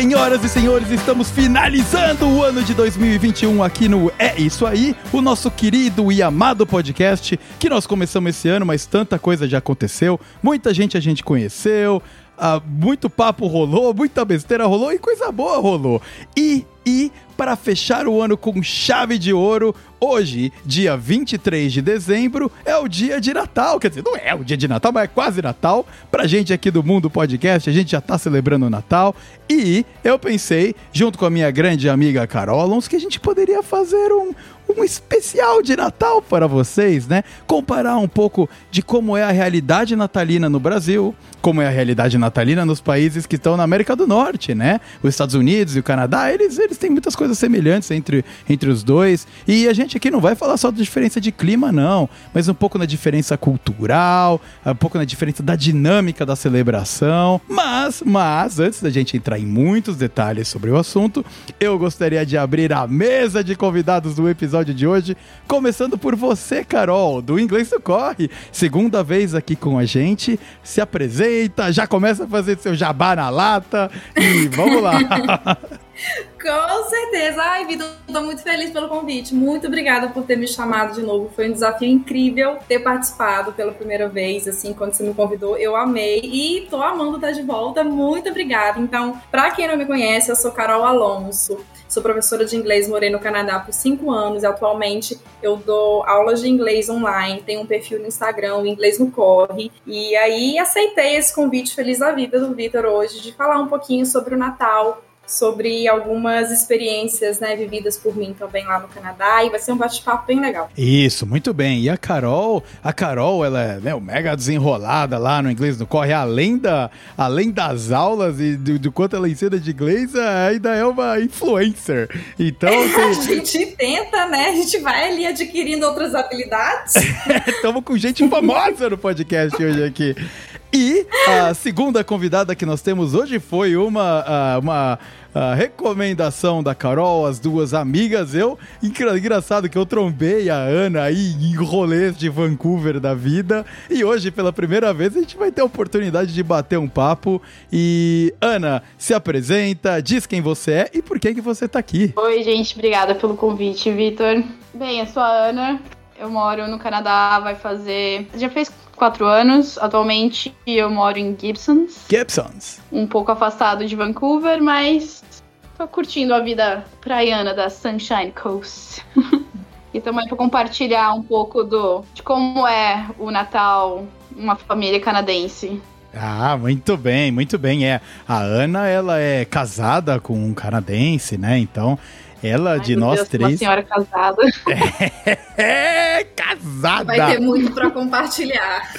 senhoras e senhores, estamos finalizando o ano de 2021 aqui no É Isso Aí, o nosso querido e amado podcast que nós começamos esse ano, mas tanta coisa já aconteceu, muita gente a gente conheceu, ah, muito papo rolou, muita besteira rolou e coisa boa rolou. E, e para fechar o ano com chave de ouro, hoje, dia 23 de dezembro, é o dia de Natal. Quer dizer, não é o dia de Natal, mas é quase Natal. Pra gente aqui do Mundo Podcast, a gente já tá celebrando o Natal. E eu pensei, junto com a minha grande amiga Carol Alonso, que a gente poderia fazer um, um especial de Natal para vocês, né? Comparar um pouco de como é a realidade natalina no Brasil, como é a realidade natalina nos países que estão na América do Norte, né? Os Estados Unidos e o Canadá, eles, eles têm muitas coisas semelhantes entre, entre os dois. E a gente aqui não vai falar só da diferença de clima, não, mas um pouco na diferença cultural, um pouco na diferença da dinâmica da celebração. Mas, mas, antes da gente entrar em muitos detalhes sobre o assunto, eu gostaria de abrir a mesa de convidados do episódio de hoje, começando por você, Carol, do Inglês do Corre. Segunda vez aqui com a gente. Se apresenta, já começa a fazer seu jabá na lata e vamos lá. Com certeza. Ai, Vitor, tô muito feliz pelo convite. Muito obrigada por ter me chamado de novo. Foi um desafio incrível ter participado pela primeira vez, assim, quando você me convidou. Eu amei e tô amando estar de volta. Muito obrigada. Então, para quem não me conhece, eu sou Carol Alonso. Sou professora de inglês, morei no Canadá por cinco anos atualmente eu dou aulas de inglês online, tenho um perfil no Instagram, Inglês no Corre. E aí aceitei esse convite feliz da vida do Vitor hoje de falar um pouquinho sobre o Natal, sobre algumas experiências né, vividas por mim também lá no Canadá e vai ser um bate-papo bem legal. Isso, muito bem. E a Carol, a Carol, ela é né, mega desenrolada lá no inglês no corre, além, da, além das aulas e do, do quanto ela ensina de inglês, ainda é uma influencer. Então, a gente tenta, né? A gente vai ali adquirindo outras habilidades. Estamos com gente famosa no podcast hoje aqui. E a segunda convidada que nós temos hoje foi uma, uma recomendação da Carol, as duas amigas. Eu, engraçado que eu trombei a Ana aí em rolês de Vancouver da vida. E hoje, pela primeira vez, a gente vai ter a oportunidade de bater um papo. E, Ana, se apresenta, diz quem você é e por que, que você tá aqui. Oi, gente, obrigada pelo convite, Vitor. Bem, eu sou a Ana, eu moro no Canadá, vai fazer. Já fez quatro anos. Atualmente eu moro em Gibsons. Gibsons. Um pouco afastado de Vancouver, mas tô curtindo a vida praiana da Sunshine Coast. e também para compartilhar um pouco do de como é o Natal uma família canadense. Ah, muito bem, muito bem. É, a Ana, ela é casada com um canadense, né? Então, ela, Ai, de nós Deus, três. Uma senhora casada. É, casada! Vai ter muito para compartilhar.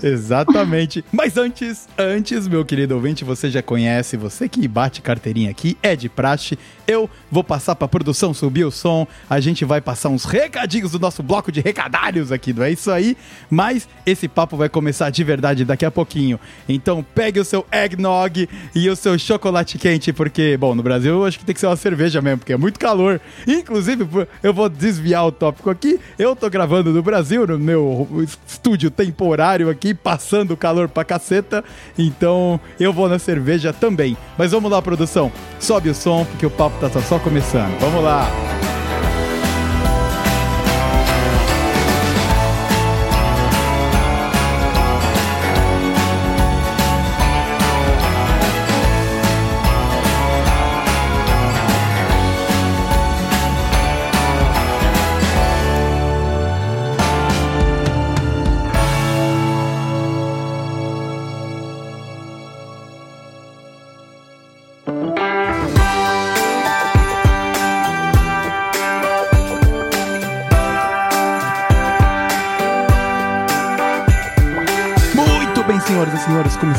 Exatamente. Mas antes, antes, meu querido ouvinte, você já conhece, você que bate carteirinha aqui, é de praxe. Eu vou passar pra produção subir o som. A gente vai passar uns recadinhos do nosso bloco de recadários aqui, não é isso aí? Mas esse papo vai começar de verdade daqui a pouquinho. Então pegue o seu eggnog e o seu chocolate quente, porque, bom, no Brasil eu acho que tem que ser uma cerveja mesmo, porque é muito calor. Inclusive, eu vou desviar o tópico aqui. Eu tô gravando no Brasil, no meu estúdio temporário aqui, passando calor pra caceta. Então eu vou na cerveja também. Mas vamos lá, produção. Sobe o som, porque o papo tá só começando. Vamos lá.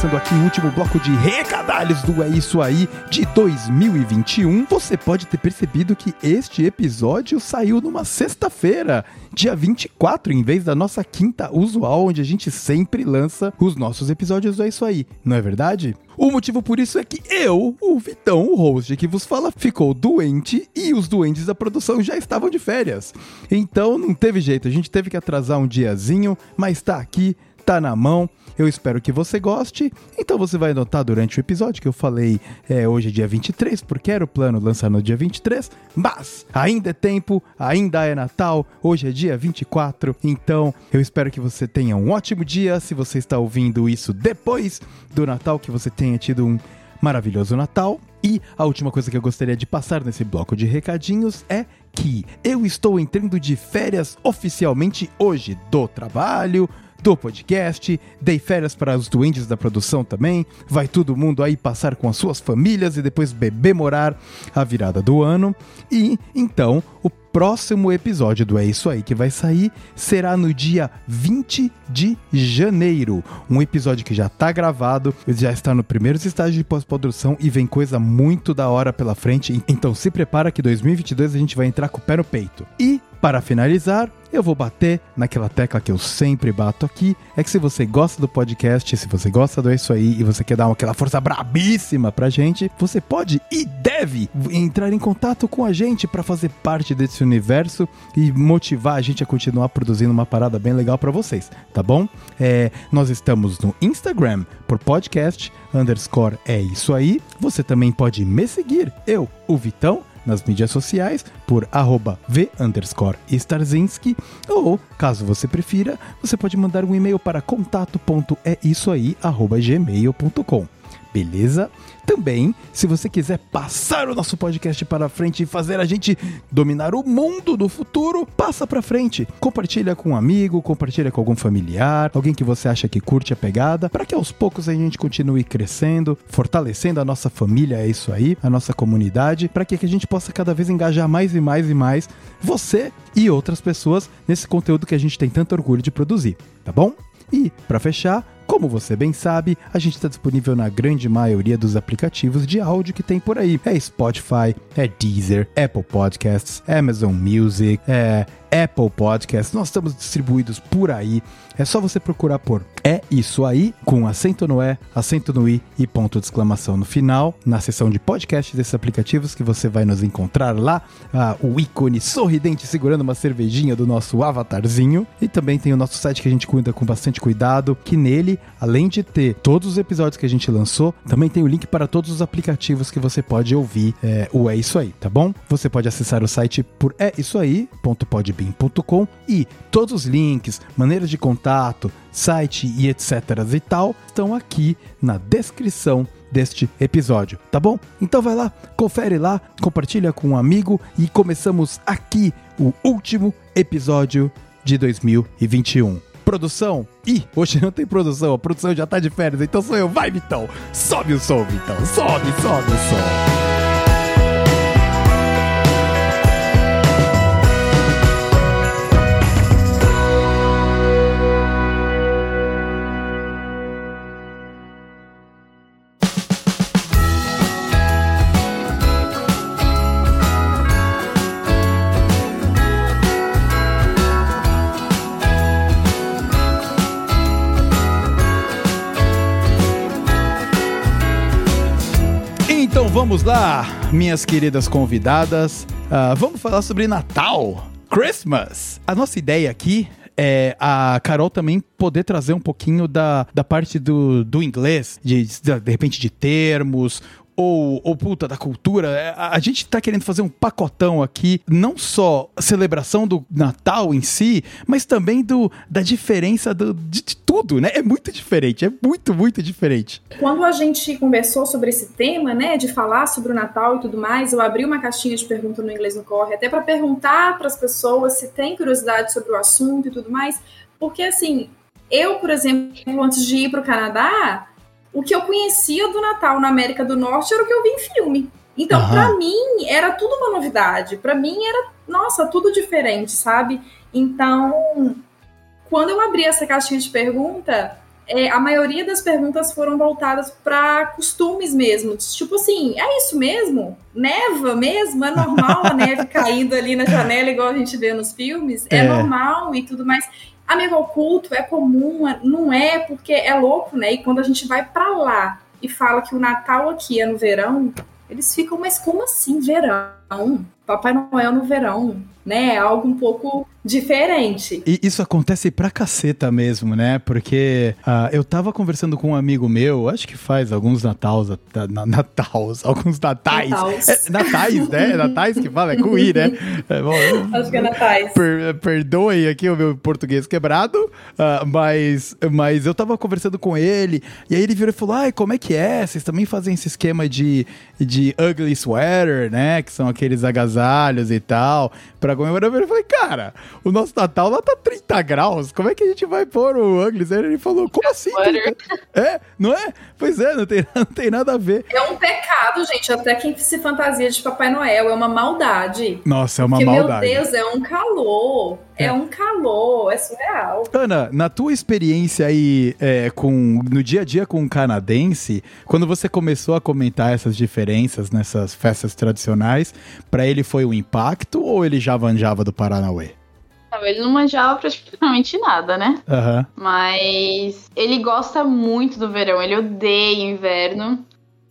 Começando aqui o último bloco de recadalhos do É Isso Aí de 2021. Você pode ter percebido que este episódio saiu numa sexta-feira, dia 24, em vez da nossa quinta usual, onde a gente sempre lança os nossos episódios do É Isso Aí, não é verdade? O motivo por isso é que eu, o Vitão, o host que vos fala, ficou doente e os doentes da produção já estavam de férias. Então não teve jeito, a gente teve que atrasar um diazinho, mas tá aqui, tá na mão. Eu espero que você goste. Então você vai notar durante o episódio que eu falei é, hoje é dia 23, porque era o plano lançar no dia 23, mas ainda é tempo, ainda é Natal, hoje é dia 24, então eu espero que você tenha um ótimo dia. Se você está ouvindo isso depois do Natal, que você tenha tido um maravilhoso Natal. E a última coisa que eu gostaria de passar nesse bloco de recadinhos é que eu estou entrando de férias oficialmente hoje do trabalho, do podcast, dei férias para os duendes da produção também. Vai todo mundo aí passar com as suas famílias e depois beber morar a virada do ano. E então, o próximo episódio do É Isso Aí que vai sair será no dia 20 de janeiro. Um episódio que já tá gravado, já está no primeiro estágio de pós-produção e vem coisa muito da hora pela frente. Então se prepara que 2022 a gente vai entrar com o pé no peito. E para finalizar, eu vou bater naquela tecla que eu sempre bato aqui, é que se você gosta do podcast, se você gosta do Isso Aí e você quer dar aquela força brabíssima pra gente, você pode e deve entrar em contato com a gente para fazer parte desse universo e motivar a gente a continuar produzindo uma parada bem legal para vocês, tá bom? É, nós estamos no Instagram por podcast underscore é isso aí. Você também pode me seguir, eu, o Vitão, nas mídias sociais por arroba v underscore Starzinski ou, caso você prefira, você pode mandar um e-mail para contato.eisoaí.gmail.com beleza? Também, se você quiser passar o nosso podcast para frente e fazer a gente dominar o mundo do futuro, passa para frente. Compartilha com um amigo, compartilha com algum familiar, alguém que você acha que curte a pegada, para que aos poucos a gente continue crescendo, fortalecendo a nossa família, é isso aí, a nossa comunidade, para que a gente possa cada vez engajar mais e mais e mais você e outras pessoas nesse conteúdo que a gente tem tanto orgulho de produzir, tá bom? E, para fechar, como você bem sabe, a gente está disponível na grande maioria dos aplicativos de áudio que tem por aí. É Spotify, é Deezer, Apple Podcasts, Amazon Music, é Apple Podcasts. Nós estamos distribuídos por aí. É só você procurar por É Isso Aí, com acento no É, acento no I e ponto de exclamação no final, na seção de podcast desses aplicativos que você vai nos encontrar lá, ah, o ícone sorridente segurando uma cervejinha do nosso avatarzinho. E também tem o nosso site que a gente cuida com bastante cuidado, que nele, além de ter todos os episódios que a gente lançou, também tem o link para todos os aplicativos que você pode ouvir é, o É Isso Aí, tá bom? Você pode acessar o site por é isso e todos os links, maneiras de contato, site e etc e tal estão aqui na descrição deste episódio, tá bom? Então vai lá, confere lá, compartilha com um amigo e começamos aqui o último episódio de 2021. Produção? Ih, hoje não tem produção, a produção já tá de férias, então sou eu. Vai, Vitão! Sobe o som, Vitão! Sobe, sobe o som! Vamos lá, minhas queridas convidadas. Uh, vamos falar sobre Natal, Christmas. A nossa ideia aqui é a Carol também poder trazer um pouquinho da, da parte do, do inglês, de, de repente de termos, ou, ou puta da cultura, é, a, a, gente tá querendo fazer um pacotão aqui, não só celebração do Natal em si, mas também do, da diferença do, de, de tudo, né? É muito diferente, é muito, muito diferente. Quando a gente conversou sobre esse tema, né, de falar sobre o Natal e tudo mais, eu abri uma caixinha de pergunta no Inglês no Corre, até para perguntar para as pessoas se tem curiosidade sobre o assunto e tudo mais, porque assim, eu, por exemplo, antes de ir para o Canadá, o que eu conhecia do Natal na América do Norte era o que eu vi em filme. Então, uhum. para mim, era tudo uma novidade. Para mim, era, nossa, tudo diferente, sabe? Então, quando eu abri essa caixinha de pergunta, é, a maioria das perguntas foram voltadas para costumes mesmo. Tipo assim, é isso mesmo? Neva mesmo? É normal a neve caindo ali na janela, igual a gente vê nos filmes? É, é normal e tudo mais. Amigo oculto é comum, é, não é, porque é louco, né? E quando a gente vai para lá e fala que o Natal aqui é no verão, eles ficam, mas como assim verão? Papai Noel no verão? né? Algo um pouco diferente. E isso acontece pra caceta mesmo, né? Porque uh, eu tava conversando com um amigo meu, acho que faz alguns natals, na, natals, alguns natais. Natals. É, natais, né? natais que fala, é com I, né? É, bom, acho que é natais. Per, perdoem aqui o meu português quebrado, uh, mas, mas eu tava conversando com ele, e aí ele virou e falou, ai, como é que é? Vocês também fazem esse esquema de, de ugly sweater, né? Que são aqueles agasalhos e tal, pra comemorar. Eu falei, cara o nosso Natal lá tá 30 graus. Como é que a gente vai pôr o Ugly? Ele falou, como assim? É, não é? Pois é, não tem, não tem nada a ver. É um pecado, gente. Até quem se fantasia de Papai Noel é uma maldade. Nossa, é uma Porque, maldade. Meu Deus, é um calor. É. é. um calor, é surreal. Ana, na tua experiência aí é, com, no dia a dia com um canadense, quando você começou a comentar essas diferenças nessas festas tradicionais, para ele foi um impacto ou ele já vanjava do Paranauê? Ele não manjava praticamente nada, né? Uhum. Mas ele gosta muito do verão, ele odeia inverno.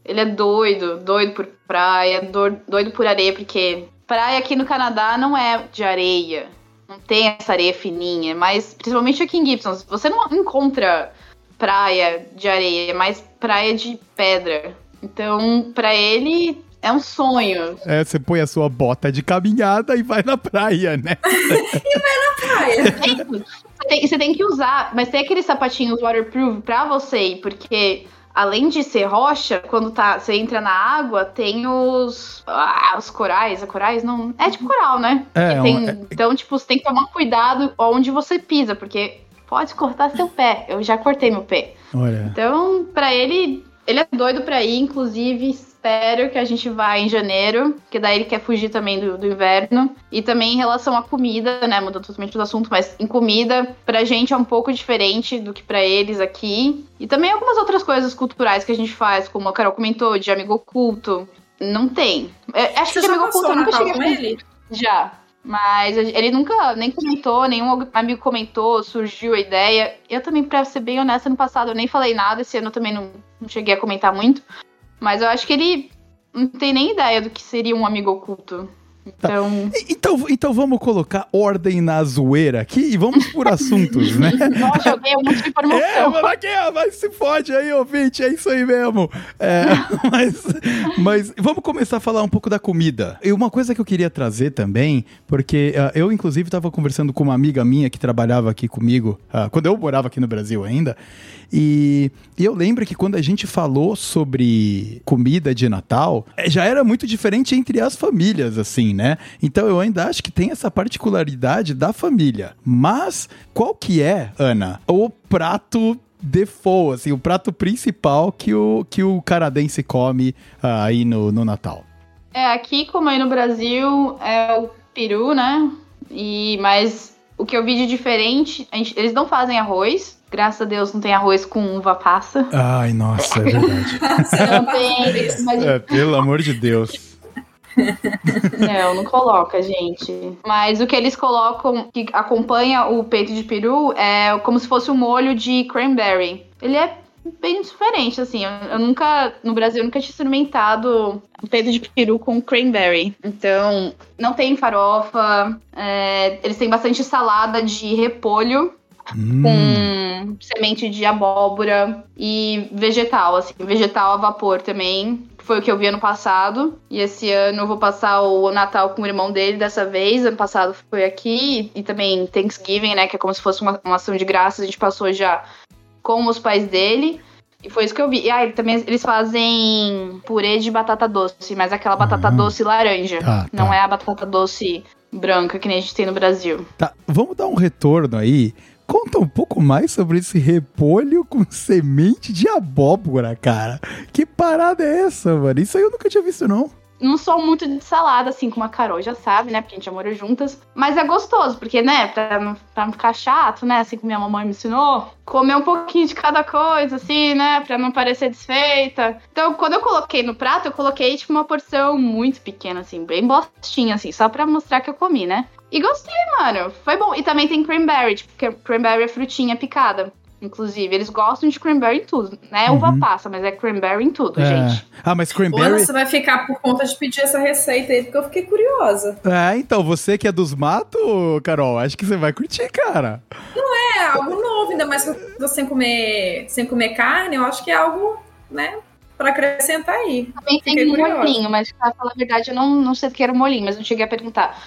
Ele é doido, doido por praia, doido por areia, porque praia aqui no Canadá não é de areia. Não tem essa areia fininha, mas principalmente aqui em Gibson, você não encontra praia de areia, é mais praia de pedra. Então, para ele, é um sonho. É, você põe a sua bota de caminhada e vai na praia, né? e vai na praia. Você tem, você tem que usar, mas tem aqueles sapatinhos waterproof pra você ir, porque além de ser rocha, quando tá, você entra na água, tem os. Ah, os corais. É corais? Não. É tipo coral, né? É, tem, é... Então, tipo, você tem que tomar cuidado onde você pisa, porque pode cortar seu pé. Eu já cortei meu pé. Olha. Então, pra ele. Ele é doido pra ir, inclusive espero que a gente vá em janeiro, que daí ele quer fugir também do, do, inverno. E também em relação à comida, né? Mudando totalmente do assunto, mas em comida, pra gente é um pouco diferente do que para eles aqui. E também algumas outras coisas culturais que a gente faz, como a Carol comentou, de amigo oculto. Não tem. Eu, acho Você que de amigo oculto eu nunca cheguei a ele? Já. Mas ele nunca nem comentou, nenhum amigo comentou, surgiu a ideia. Eu também, pra ser bem honesta, no passado eu nem falei nada, esse ano eu também não, não cheguei a comentar muito. Mas eu acho que ele não tem nem ideia do que seria um amigo oculto. Tá. Então... Então, então vamos colocar ordem na zoeira aqui e vamos por assuntos, né? Nossa, joguei um monte de informação. É, mas aqui, mas se fode aí, ouvinte, é isso aí mesmo. É, mas, mas vamos começar a falar um pouco da comida. E uma coisa que eu queria trazer também, porque uh, eu, inclusive, estava conversando com uma amiga minha que trabalhava aqui comigo, uh, quando eu morava aqui no Brasil ainda, e, e, eu lembro que quando a gente falou sobre comida de Natal, é, já era muito diferente entre as famílias, assim, né? Então eu ainda acho que tem essa particularidade da família. Mas qual que é, Ana, o prato default, assim, o prato principal que o, que o canadense come uh, aí no, no Natal? É, aqui como aí no Brasil é o peru, né? E, mas o que eu vi de diferente, gente, eles não fazem arroz, Graças a Deus não tem arroz com uva passa. Ai, nossa, é verdade. não tem. Mas... É, pelo amor de Deus. Não, não coloca, gente. Mas o que eles colocam, que acompanha o peito de peru, é como se fosse um molho de cranberry. Ele é bem diferente, assim. Eu, nunca, no Brasil, eu nunca tinha experimentado peito de peru com cranberry. Então, não tem farofa. É, eles têm bastante salada de repolho hum. com semente de abóbora e vegetal, assim, vegetal a vapor também. Foi o que eu vi ano passado. E esse ano eu vou passar o Natal com o irmão dele dessa vez. Ano passado foi aqui. E também Thanksgiving, né? Que é como se fosse uma, uma ação de graças. A gente passou já com os pais dele. E foi isso que eu vi. E aí, ah, também eles fazem purê de batata doce, mas aquela batata uhum. doce laranja. Tá, não é a batata doce branca que nem a gente tem no Brasil. Tá, vamos dar um retorno aí Conta um pouco mais sobre esse repolho com semente de abóbora, cara. Que parada é essa, mano? Isso aí eu nunca tinha visto, não. Não sou muito de salada, assim, como a Carol já sabe, né? Porque a gente já morou juntas. Mas é gostoso, porque, né, pra não, pra não ficar chato, né? Assim como minha mamãe me ensinou. Comer um pouquinho de cada coisa, assim, né? Pra não parecer desfeita. Então, quando eu coloquei no prato, eu coloquei, tipo, uma porção muito pequena, assim, bem bostinha, assim, só pra mostrar que eu comi, né? E gostei, mano. Foi bom. E também tem cranberry, tipo, cranberry é frutinha picada. inclusive. Eles gostam de cranberry em tudo. Não é uva passa, mas é cranberry em tudo, É. gente. Ah, mas Ou cranberry. você vai ficar por conta de pedir essa receita aí, porque eu fiquei curiosa. É, então, você que é dos matos, Carol, acho que você vai curtir, cara. É algo novo, ainda mais que você sem comer, sem comer carne, eu acho que é algo, né, pra acrescentar aí. Também tem Fiquei um curiosa. molhinho, mas pra falar a verdade, eu não, não sei do que era o molhinho, mas não cheguei a perguntar.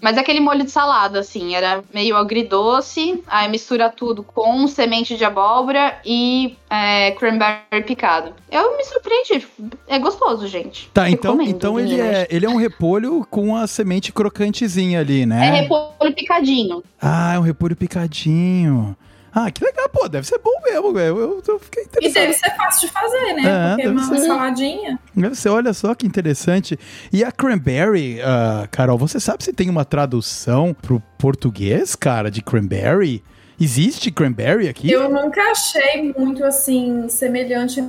Mas é aquele molho de salada, assim, era meio agridoce, aí mistura tudo com semente de abóbora e é, cranberry picado. Eu me surpreendi, é gostoso, gente. Tá, então, Recomendo, então ele, é, ele é um repolho com a semente crocantezinha ali, É né? repolho picadinho. Ah, é um repolho picadinho. Ah, que legal, pô, deve ser bom mesmo, velho. Eu, eu fiquei E deve ser fácil de fazer, né? É, porque deve uma ser. saladinha. Deve ser, olha só que interessante. E a cranberry, ah, Carol, você sabe se tem uma tradução pro português, cara, de cranberry? Existe cranberry aqui? Eu nunca achei muito assim semelhante.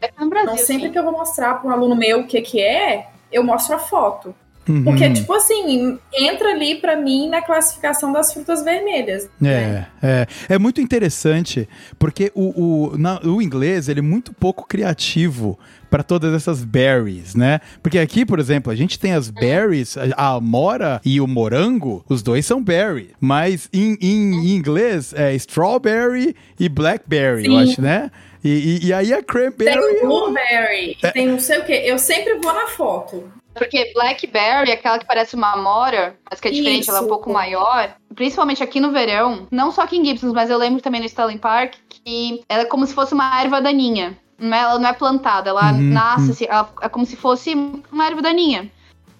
É no Brasil, Não, sempre sim. que eu vou mostrar para um aluno meu o que que é, eu mostro a foto. Uhum. Porque tipo assim, entra ali pra mim na classificação das frutas vermelhas. né? É, é, é muito interessante, porque o, o, na- o inglês ele é muito pouco criativo para todas essas berries, né? Porque aqui, por exemplo, a gente tem as berries, a, a amora e o morango, os dois são berry, mas em, em- em inglês é strawberry e blackberry, eu Sim. acho, né? E, e- e aí a Tem cranberry... o blueberry, É. tem não sei o que. Eu sempre vou na foto. Porque blackberry aquela que parece uma amora, mas que é diferente, ela é um Isso. pouco maior. Principalmente aqui no verão, não só aqui em Gibsons, mas eu lembro também no Stanley Park, que ela é como se fosse uma erva daninha. É- Ela não é plantada, ela Uhum, nasce, uhum. assim, ela é como se fosse uma erva daninha.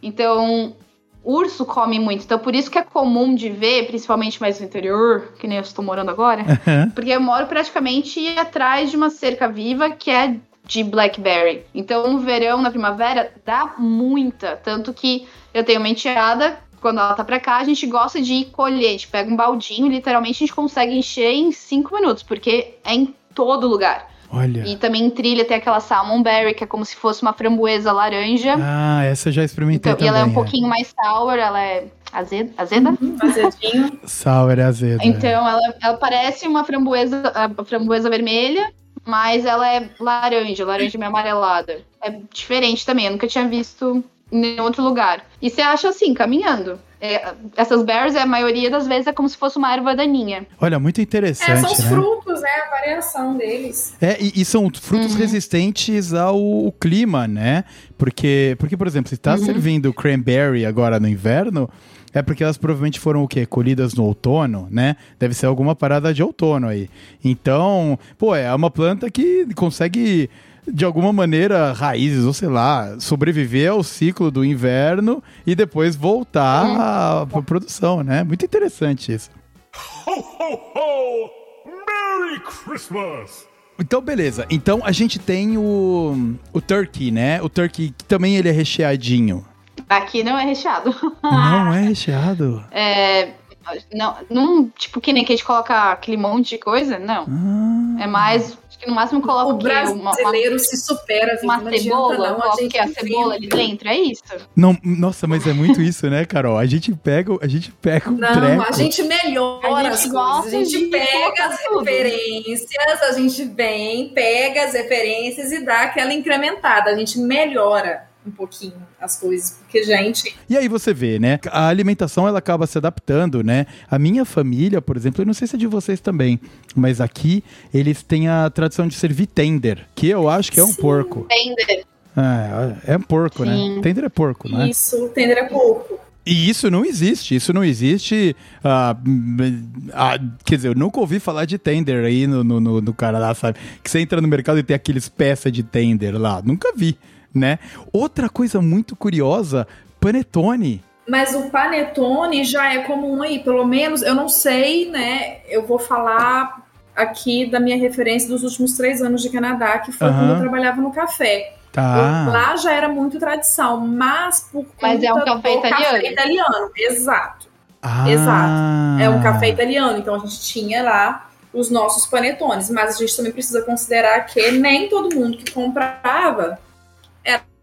Então, urso come muito. Então, por isso que é comum de ver, principalmente mais no interior, que nem eu estou morando agora, porque eu moro praticamente atrás de uma cerca viva que é de blackberry. Então, no verão, na primavera, dá muita. Tanto que eu tenho uma enteada, quando ela tá pra cá, a gente gosta de ir colher. A gente pega um baldinho, literalmente a gente consegue encher em cinco minutos, porque é em todo lugar. Olha... E também em trilha tem aquela salmonberry, que é como se fosse uma framboesa laranja. Ah, essa eu já experimentei Então, também. e ela é um é. pouquinho mais sour, ela é azeda. azeda? Azedinho. Sour é azedo. é. Então, ela, ela parece uma framboesa, a framboesa vermelha, mas ela é laranja, laranja meio amarelada. É diferente também, eu nunca tinha visto em nenhum outro lugar. E você acha assim, caminhando. É, essas berries, a maioria das vezes, é como se fosse uma erva daninha. Olha, muito interessante, É, são os né? frutos, né? A variação deles. É, e, e são frutos Uhum. resistentes ao, ao clima, né? Porque, porque, por exemplo, se tá Uhum. servindo cranberry agora no inverno, é porque elas provavelmente foram o quê? Colhidas no outono, né? Deve ser alguma parada de outono aí. Então, pô, é uma planta que consegue, de alguma maneira, raízes, ou sei lá, sobreviver ao ciclo do inverno e depois voltar Uhum. à à produção, né? Muito interessante isso. Ho, ho, ho! Merry Christmas! Então, beleza. Então, a gente tem o, o turkey, né? O turkey que também ele é recheadinho. Aqui não é recheado. Não é recheado? É. Não, não, tipo, que nem que a gente coloca aquele monte de coisa, não. Ah, É mais. Acho que no máximo coloca O o quê? Uma, uma, brasileiro se supera, uma não cebola? não, Coloca o gente? A cebola ali dentro? É isso? não, nossa, mas é muito isso, né, Carol? A gente pega, a gente pega um Não, treco. a gente melhora A gente as coisas. A gente de pega as tudo. referências, a gente vem, pega as referências e dá aquela incrementada. A gente melhora um pouquinho as coisas, porque, gente, E aí você vê, né? A alimentação ela acaba se adaptando, né? A minha família, por exemplo, eu não sei se é de vocês também, mas aqui eles têm a tradição de servir tender, que eu acho que é um Sim. porco. Tender. É, é um porco, né? Sim. Tender é porco, né? isso, tender é pouco. E isso não existe, isso não existe. ah, ah, quer dizer, eu nunca ouvi falar de tender aí no, no, no, no Canadá, sabe? Que você entra no mercado e tem aqueles peças de tender lá. Nunca vi, né? Outra coisa muito curiosa, panetone. Mas o panetone já é comum aí, pelo menos, eu não sei, né? Eu vou falar aqui da minha referência dos últimos três anos de Canadá, que foi Aham. quando eu trabalhava no café. Tá. Lá já era muito tradição, mas por Mas é um conta café do italiano? café italiano, exato. Ah. Exato. É um café italiano, então a gente tinha lá os nossos panetones, mas a gente também precisa considerar que nem todo mundo que comprava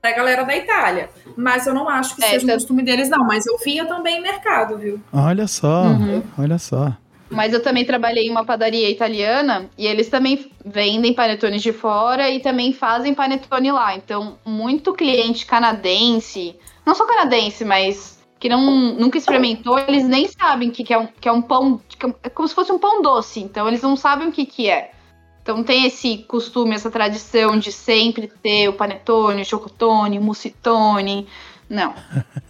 era a galera da Itália. Mas eu não acho que É, seja um tanto- costume deles, não. Mas eu via também em mercado, viu? Olha só, Uhum. olha só. Mas eu também trabalhei em uma padaria italiana e eles também vendem panetones de fora e também fazem panetone lá. Então, muito cliente canadense, não só canadense, mas que não, nunca experimentou, eles nem sabem que, que, é, um, que é um pão. Que é como se fosse um pão doce. Então, eles não sabem o que, que é. Então tem esse costume, essa tradição de sempre ter o panetone, o chocotone, o mucitone. Não.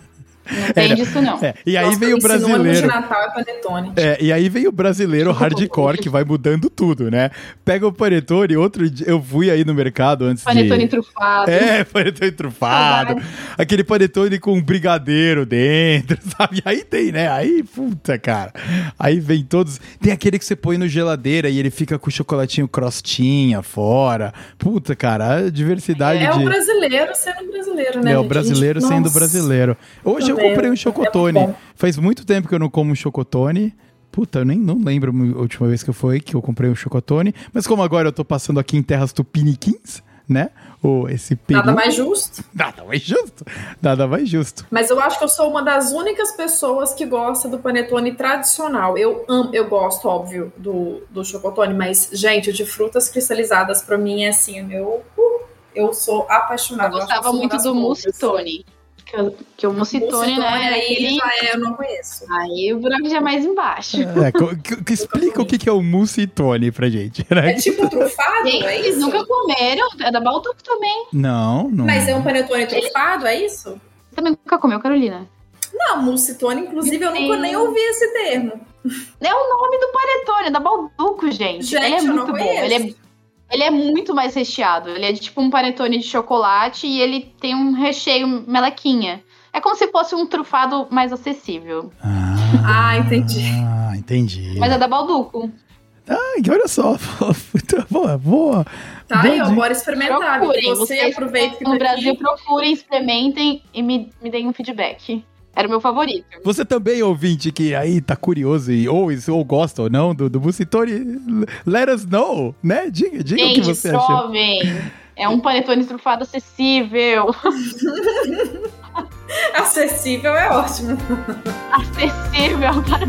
Não tem disso, não. É, e aí Nossa, veio o o sinônimo de brasileiro. Natal é panetone. É, e aí veio o brasileiro hardcore que vai mudando tudo, né? Pega o panetone, outro dia eu fui aí no mercado antes Panetone de... trufado. É, panetone trufado. Saudade. Aquele panetone com brigadeiro dentro, sabe? Aí tem, né? Aí, puta, cara. Aí vem todos. Tem aquele que você põe no geladeira e ele fica com o chocolatinho crostinha fora. Puta, cara, a diversidade É de. o brasileiro sendo brasileiro, né? É o gente? brasileiro sendo Nossa. brasileiro. Hoje eu Também. comprei um É chocotone. bom. Faz muito tempo que eu não como um chocotone. Puta, eu nem não lembro a última vez que eu fui que eu comprei um chocotone. Mas como agora eu tô passando aqui em terras tupiniquins, né? Ou esse peru. Nada mais justo. Nada mais justo. Nada mais justo. Mas eu acho que eu sou uma das únicas pessoas que gosta do panetone tradicional. Eu amo, eu gosto, óbvio, do, do chocotone, mas, gente, o de frutas cristalizadas pra mim é assim, meu. uh, eu sou Eu apaixonada. que gostava uma muito do poucas. mucitone. Que, eu- que o mucitone, Mucitone, né? aí aquele- já é, eu não conheço. Aí o buraco já é mais embaixo. É, co- que- que explica o que que é o mucitone pra gente. né? É tipo trufado, Gente, é eles isso? nunca comeram. É da Balduco também. Não, não. Mas é um panetone trufado, é isso? Você também nunca comeu, Carolina? Não, mulcitone, inclusive, eu nunca nem ouvi esse termo. É o nome do panetone, é da Balduco, gente. Gente, ele é eu não muito bom. conheço. Ele é, ele é muito mais recheado. Ele é de tipo um panetone de chocolate e ele tem um recheio melequinha. É como se fosse um trufado mais acessível. Ah, Ah, entendi. Ah, entendi. Mas é da Balduco. Ai, olha só. Boa, boa. Tá aí, ó, Bom bora experimentar. Procurem. Você Vocês aproveita que tá no aqui. Brasil, procurem, experimentem e me, me deem um feedback. Era o meu favorito. Você também, ouvinte, que aí tá curioso e ou, ou gosta ou não do, do Bucitone, let us know, né? Diga, diga o que Gente, você achou. provem. É um panetone trufado acessível. Acessível é ótimo. Acessível para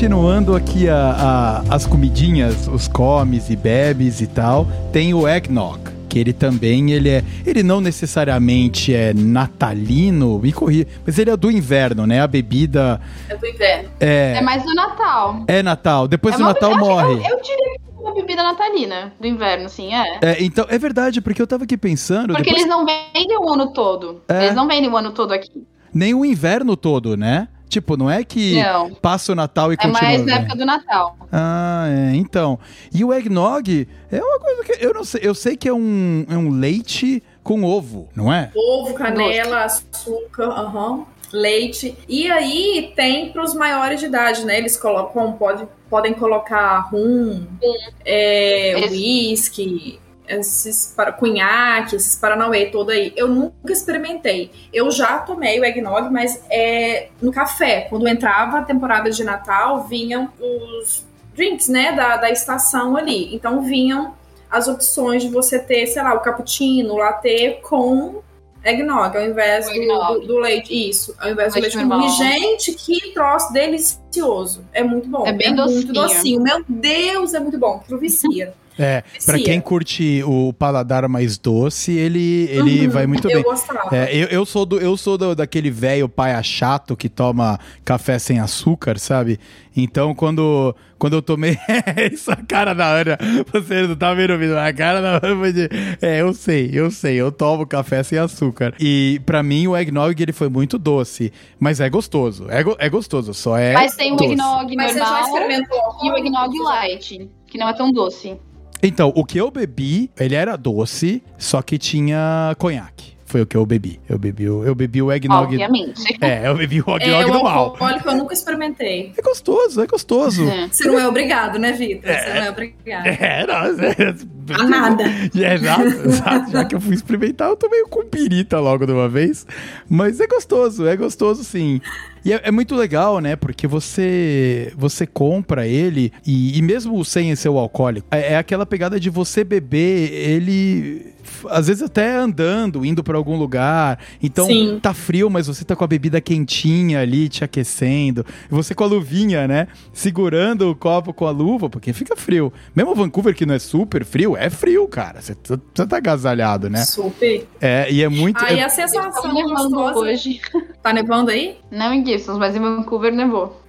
Continuando aqui a, a- as comidinhas, os comes e bebes e tal, tem o eggnog. Que ele também, ele é. Ele não necessariamente é natalino, me corri, mas ele é do inverno, né? A bebida É do inverno. é. É mais do Natal. É Natal. Depois É do Natal acho- morre. Eu, eu diria que é uma bebida natalina do inverno, assim, é. É, então, é verdade, porque eu tava aqui pensando. Porque depois- eles não vendem o ano todo. É. Eles não vendem o ano todo aqui. Nem o inverno todo, né? Tipo, não é que Não. passa o Natal e É continua. mais na vendo. época do Natal. Ah, é, então. E o eggnog é uma coisa que eu não sei. Eu sei que é um, é um leite com ovo, não é? Ovo, canela, açúcar, aham, leite. E aí tem para os maiores de idade, né? Eles colocam, pode, podem colocar rum, é, whisky, esses cunhaque, esses paranauê todo aí. Eu nunca experimentei. Eu já tomei o eggnog, mas é no café. Quando entrava a temporada de Natal, vinham os drinks, né, da, da estação ali. Então vinham as opções de você ter, sei lá, o cappuccino, o latte com eggnog, ao invés do, do- do leite. Isso, ao invés Leite do leite comum. Gente, que troço delicioso. É muito bom. É bem muito docinho. docinho. Meu Deus, é muito bom. Aquilo vicia. É, pra Vicia. quem curte o paladar mais doce, ele, ele Uhum, vai muito eu bem. gostava. É, eu, eu sou, do, eu sou do- daquele velho paia chato que toma café sem açúcar, sabe? Então, quando, quando eu tomei. Essa cara da Ana, você não tá vendo o vídeo, a cara da Ana foi de. É, eu sei, eu sei, eu tomo café sem açúcar. E pra mim, o eggnog ele foi muito doce, mas é gostoso. É, go- é gostoso, só é. Mas tem o doce. eggnog Mas você já normal experimentou? e o eggnog light, que não é tão doce. Então, o que eu bebi, ele era doce, só que tinha conhaque. foi o que eu bebi. Eu bebi o, eu bebi o eggnog. Obviamente. É, eu bebi o É eggnog o do mal. alcoólico eu nunca experimentei. É gostoso, é gostoso. É. Você não é obrigado, né, Vitor? Você não é obrigado. É, nossa. É, A nada. É, exato, exato. Já que eu fui experimentar, eu tomei com pirita logo de uma vez. Mas é gostoso, é gostoso sim. E é, é muito legal, né? Porque você você compra ele e, e mesmo sem ser o alcoólico, é, é aquela pegada de você beber ele às vezes até andando, indo pra algum lugar. Então Sim. tá frio, mas você tá com a bebida quentinha ali, te aquecendo. E você com a luvinha, né? Segurando o copo com a luva, porque fica frio. Mesmo Vancouver, que não é super frio, é frio, cara. Você tá, tá agasalhado, né? Super. É, e é muito. Aí é- a sensação Tá nevando gostosa... hoje. Tá nevando aí? Não em Gibsons, mas em Vancouver nevou.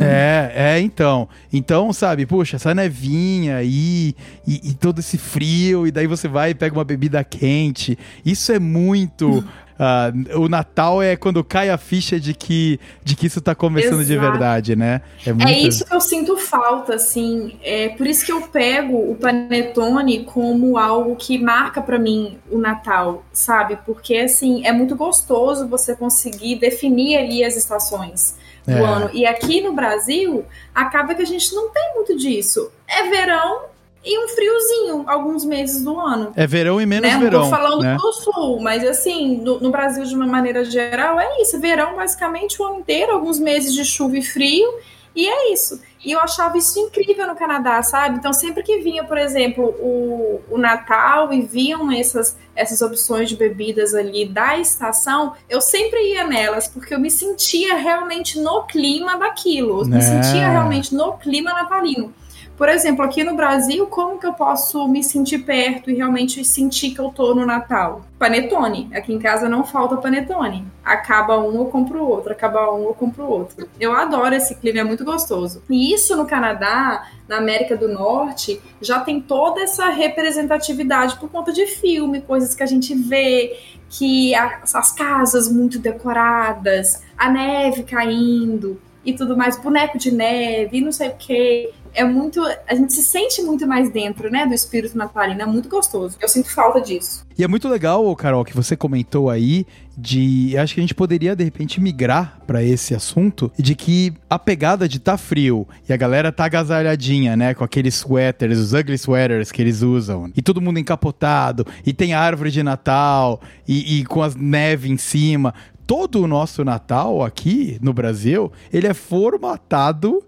É, é, então. Então, sabe, puxa, essa nevinha aí e, e todo esse frio, e daí você vai e pega uma bebida quente. Isso é muito. ah, o Natal é quando cai a ficha de que, de que isso tá começando de Exato. verdade, né? É, muito... É isso que eu sinto falta, assim. É por isso que eu pego o panetone como algo que marca pra mim o Natal, sabe? Porque assim é muito gostoso você conseguir definir ali as estações do É. ano. E aqui no Brasil acaba que a gente não tem muito disso. É verão e um friozinho alguns meses do ano. É verão e menos né? verão. Não tô falando né? do sul, mas assim, no, no Brasil de uma maneira geral é isso. Verão basicamente o ano inteiro, alguns meses de chuva e frio, e é isso. E eu achava isso incrível no Canadá, sabe? Então sempre que vinha, por exemplo, o, o Natal e viam essas, essas opções de bebidas ali da estação, eu sempre ia nelas, porque eu me sentia realmente no clima daquilo. Eu Né? me sentia realmente no clima natalino. Por exemplo, aqui no Brasil, como que eu posso me sentir perto e realmente sentir que eu tô no Natal? Panetone. Aqui em casa não falta panetone. Acaba um, eu compro outro. Acaba um, eu compro outro. Eu adoro esse clima, é muito gostoso. E isso no Canadá, na América do Norte, já tem toda essa representatividade por conta de filme, coisas que a gente vê, que a- as casas muito decoradas, a neve caindo e tudo mais, boneco de neve não sei o que. É muito. A gente se sente muito mais dentro, né, do espírito natalino. É muito gostoso. Eu sinto falta disso. E é muito legal, Carol, que você comentou aí de. Acho que a gente poderia, de repente, migrar pra esse assunto de que a pegada de tá frio e a galera tá agasalhadinha, né? Com aqueles sweaters, os ugly sweaters que eles usam. E todo mundo encapotado. E tem árvore de Natal e, e com as neve em cima. Todo o nosso Natal aqui no Brasil, ele é formatado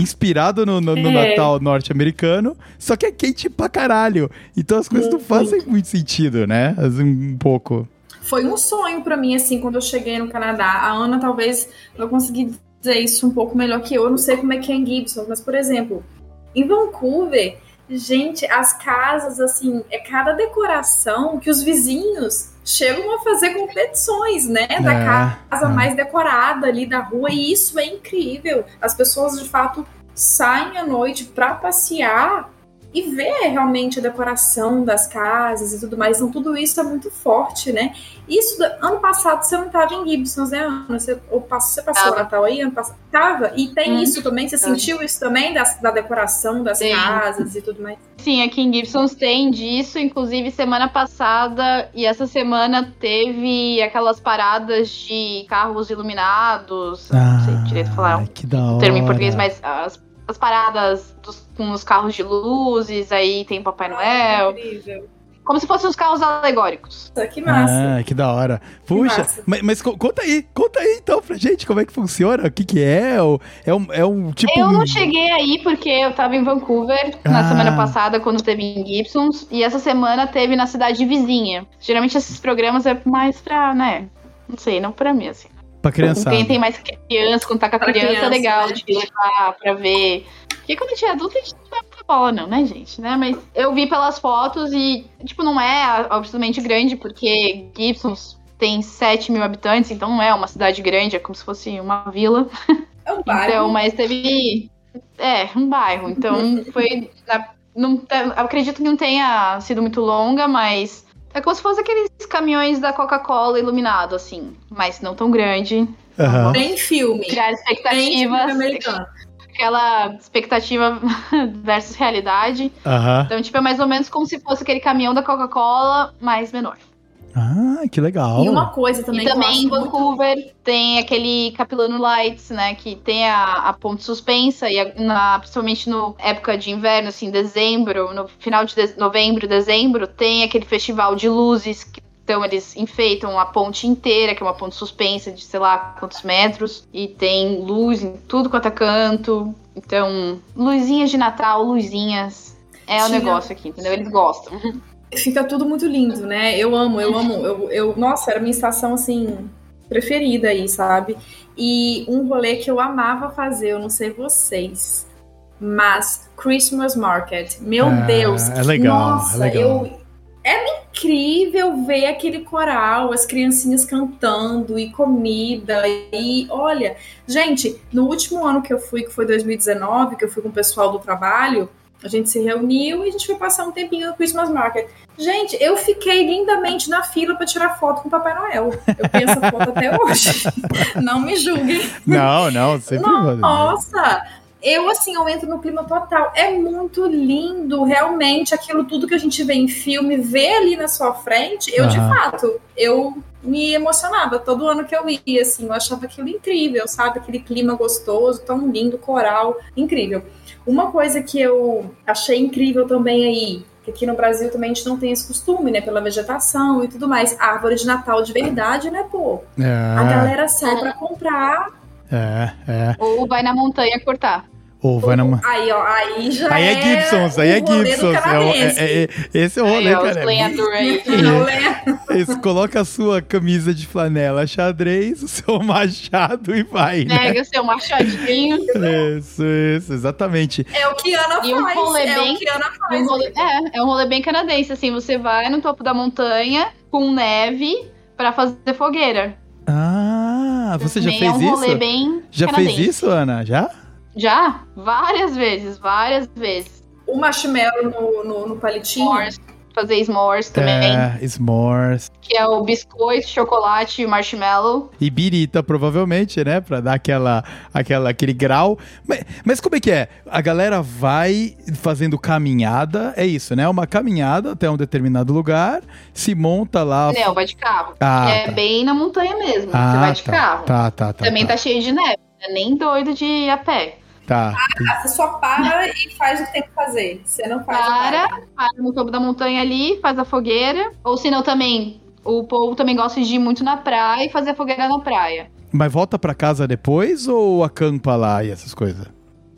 inspirado no, no- no É. Natal norte-americano, só que é quente pra caralho. Então as coisas não Muito. fazem muito sentido, né? Um pouco. Foi um sonho pra mim, assim, quando eu cheguei no Canadá. A Ana talvez vai conseguir dizer isso um pouco melhor que eu. Eu não sei como é que é em Gibson, mas, por exemplo, em Vancouver, gente, as casas, assim, é cada decoração que os vizinhos chegam a fazer competições, né? Da É, casa é. mais decorada ali da rua, e isso é incrível. As pessoas, de fato, saem à noite pra passear e ver realmente a decoração das casas e tudo mais. Então, tudo isso é muito forte, né? Isso, ano passado, você não estava em Gibsons, né, Ana? Você, ou passou, você passou o. Natal aí? Ano passado? Tava? E tem Hum. isso também? Você Tava. sentiu isso também, da, da decoração das Tem. casas e tudo mais? Sim, aqui em Gibsons tem disso, inclusive semana passada e essa semana teve aquelas paradas de carros iluminados, não sei direito falar Ai, que da o termo em português, mas as, as paradas dos- com os carros de luzes, aí tem Papai Noel, Incrível. como se fossem os carros alegóricos. Que massa. Ah, que da hora. Puxa, mas, mas co- conta aí, conta aí então pra gente como é que funciona, o que que é, é um, é um tipo... Eu não cheguei aí porque eu tava em Vancouver na Ah. semana passada, quando teve em Gibsons, e essa semana teve na cidade vizinha. Geralmente esses programas é mais pra, né? Não sei, não pra mim, assim. Pra criançada. Quem tem mais criança, quando tá com a Pra criança, é criança, legal né? de levar pra ver. Porque quando a gente é adulto, a gente não vai pra bola, não, né, gente? Né? Mas eu vi pelas fotos e, tipo, não é absolutamente grande, porque Gibsons tem 7 mil habitantes, então não é uma cidade grande, é como se fosse uma vila. É um bairro. Então, mas teve. É, um bairro. Então foi. na- Não, acredito que não tenha sido muito longa, mas. É como se fosse aqueles caminhões da Coca-Cola iluminado, assim. Mas não tão grande. Aham. Bem filme. Criar Bem filme expectativas. americano. Aquela expectativa versus realidade. Aham. Então, tipo, é mais ou menos como se fosse aquele caminhão da Coca-Cola, mas menor. Ah, que legal. E uma coisa também E que eu também em muito- Vancouver tem aquele Capilano Lights, né? Que tem a, a ponte suspensa, e a- na, principalmente no época de inverno, assim, dezembro, no final de, de- novembro, dezembro, tem aquele festival de luzes. Que, então eles enfeitam a ponte inteira, que é uma ponte suspensa de sei lá quantos metros, e tem luz em tudo quanto é canto. Então, luzinhas de Natal, luzinhas. É o negócio aqui, entendeu? Eles gostam. Fica tudo muito lindo, né? Eu amo, eu amo. Eu, eu, nossa, era minha estação, assim, preferida aí, sabe? E um rolê que eu amava fazer, eu não sei vocês, mas Christmas Market. Meu Ah, Deus. é legal, Nossa, é legal. eu. É incrível ver aquele coral, as criancinhas cantando e comida. E olha, gente, no último ano que eu fui, que foi 2019, que eu fui com o pessoal do trabalho, a gente se reuniu e a gente foi passar um tempinho no Christmas Market. Gente, eu fiquei lindamente na fila para tirar foto com o Papai Noel. Eu tenho essa foto até hoje. Não me julguem. Não, não, sempre. Nossa! Eu, assim, eu entro no clima total. É muito lindo, realmente, aquilo tudo que a gente vê em filme, ver ali na sua frente, eu, de Aham. fato, eu me emocionava todo ano que eu ia, assim, eu achava aquilo incrível, sabe? Aquele clima gostoso, tão lindo, coral, incrível. Uma coisa que eu achei incrível também aí, que aqui no Brasil também a gente não tem esse costume, né? Pela vegetação e tudo mais. Árvore de Natal de verdade, né, pô? A É, galera sai pra comprar. é, é. Ou vai na montanha cortar. Ou vai na. Aí, ó, aí já Aí é Gibsons, aí é o Gibsons. É o- canadense. é- é- esse é o rolê, Aí, ó, cara. lenhadores. Não lembro. Esse, coloca a sua camisa de flanela xadrez, o seu machado e vai, né? Pega seu machadinho. Isso, isso, exatamente. É o que Ana E um faz. rolê é bem- o que Ana É faz. um, rolê, é, é um rolê bem canadense, assim, você vai no topo da montanha com neve pra fazer fogueira. Ah, você já fez é um rolê isso? bem Já canadense. fez isso, Ana? Já? Já? Várias vezes, várias vezes. O marshmallow no, no, no palitinho. S'mores, fazer s'mores também, É, s'mores. que é o biscoito, chocolate e marshmallow. E birita, provavelmente, né? Pra dar aquela, aquela, aquele grau. Mas, mas como é que é? A galera vai fazendo caminhada, é isso, né? Uma caminhada até um determinado lugar, se monta lá. Não, vai de carro. Ah, é tá. bem na montanha mesmo, Ah, você vai de tá, carro. Tá, tá, tá. também tá. tá cheio de neve, é nem doido de ir a pé. Tá. Ah, Você só para e faz o que tem que fazer. Você não faz Para, nada. para no topo da montanha ali, faz a fogueira. Ou senão também, o povo também gosta de ir muito na praia e fazer a fogueira na praia. Mas volta pra casa depois ou acampa lá e essas coisas?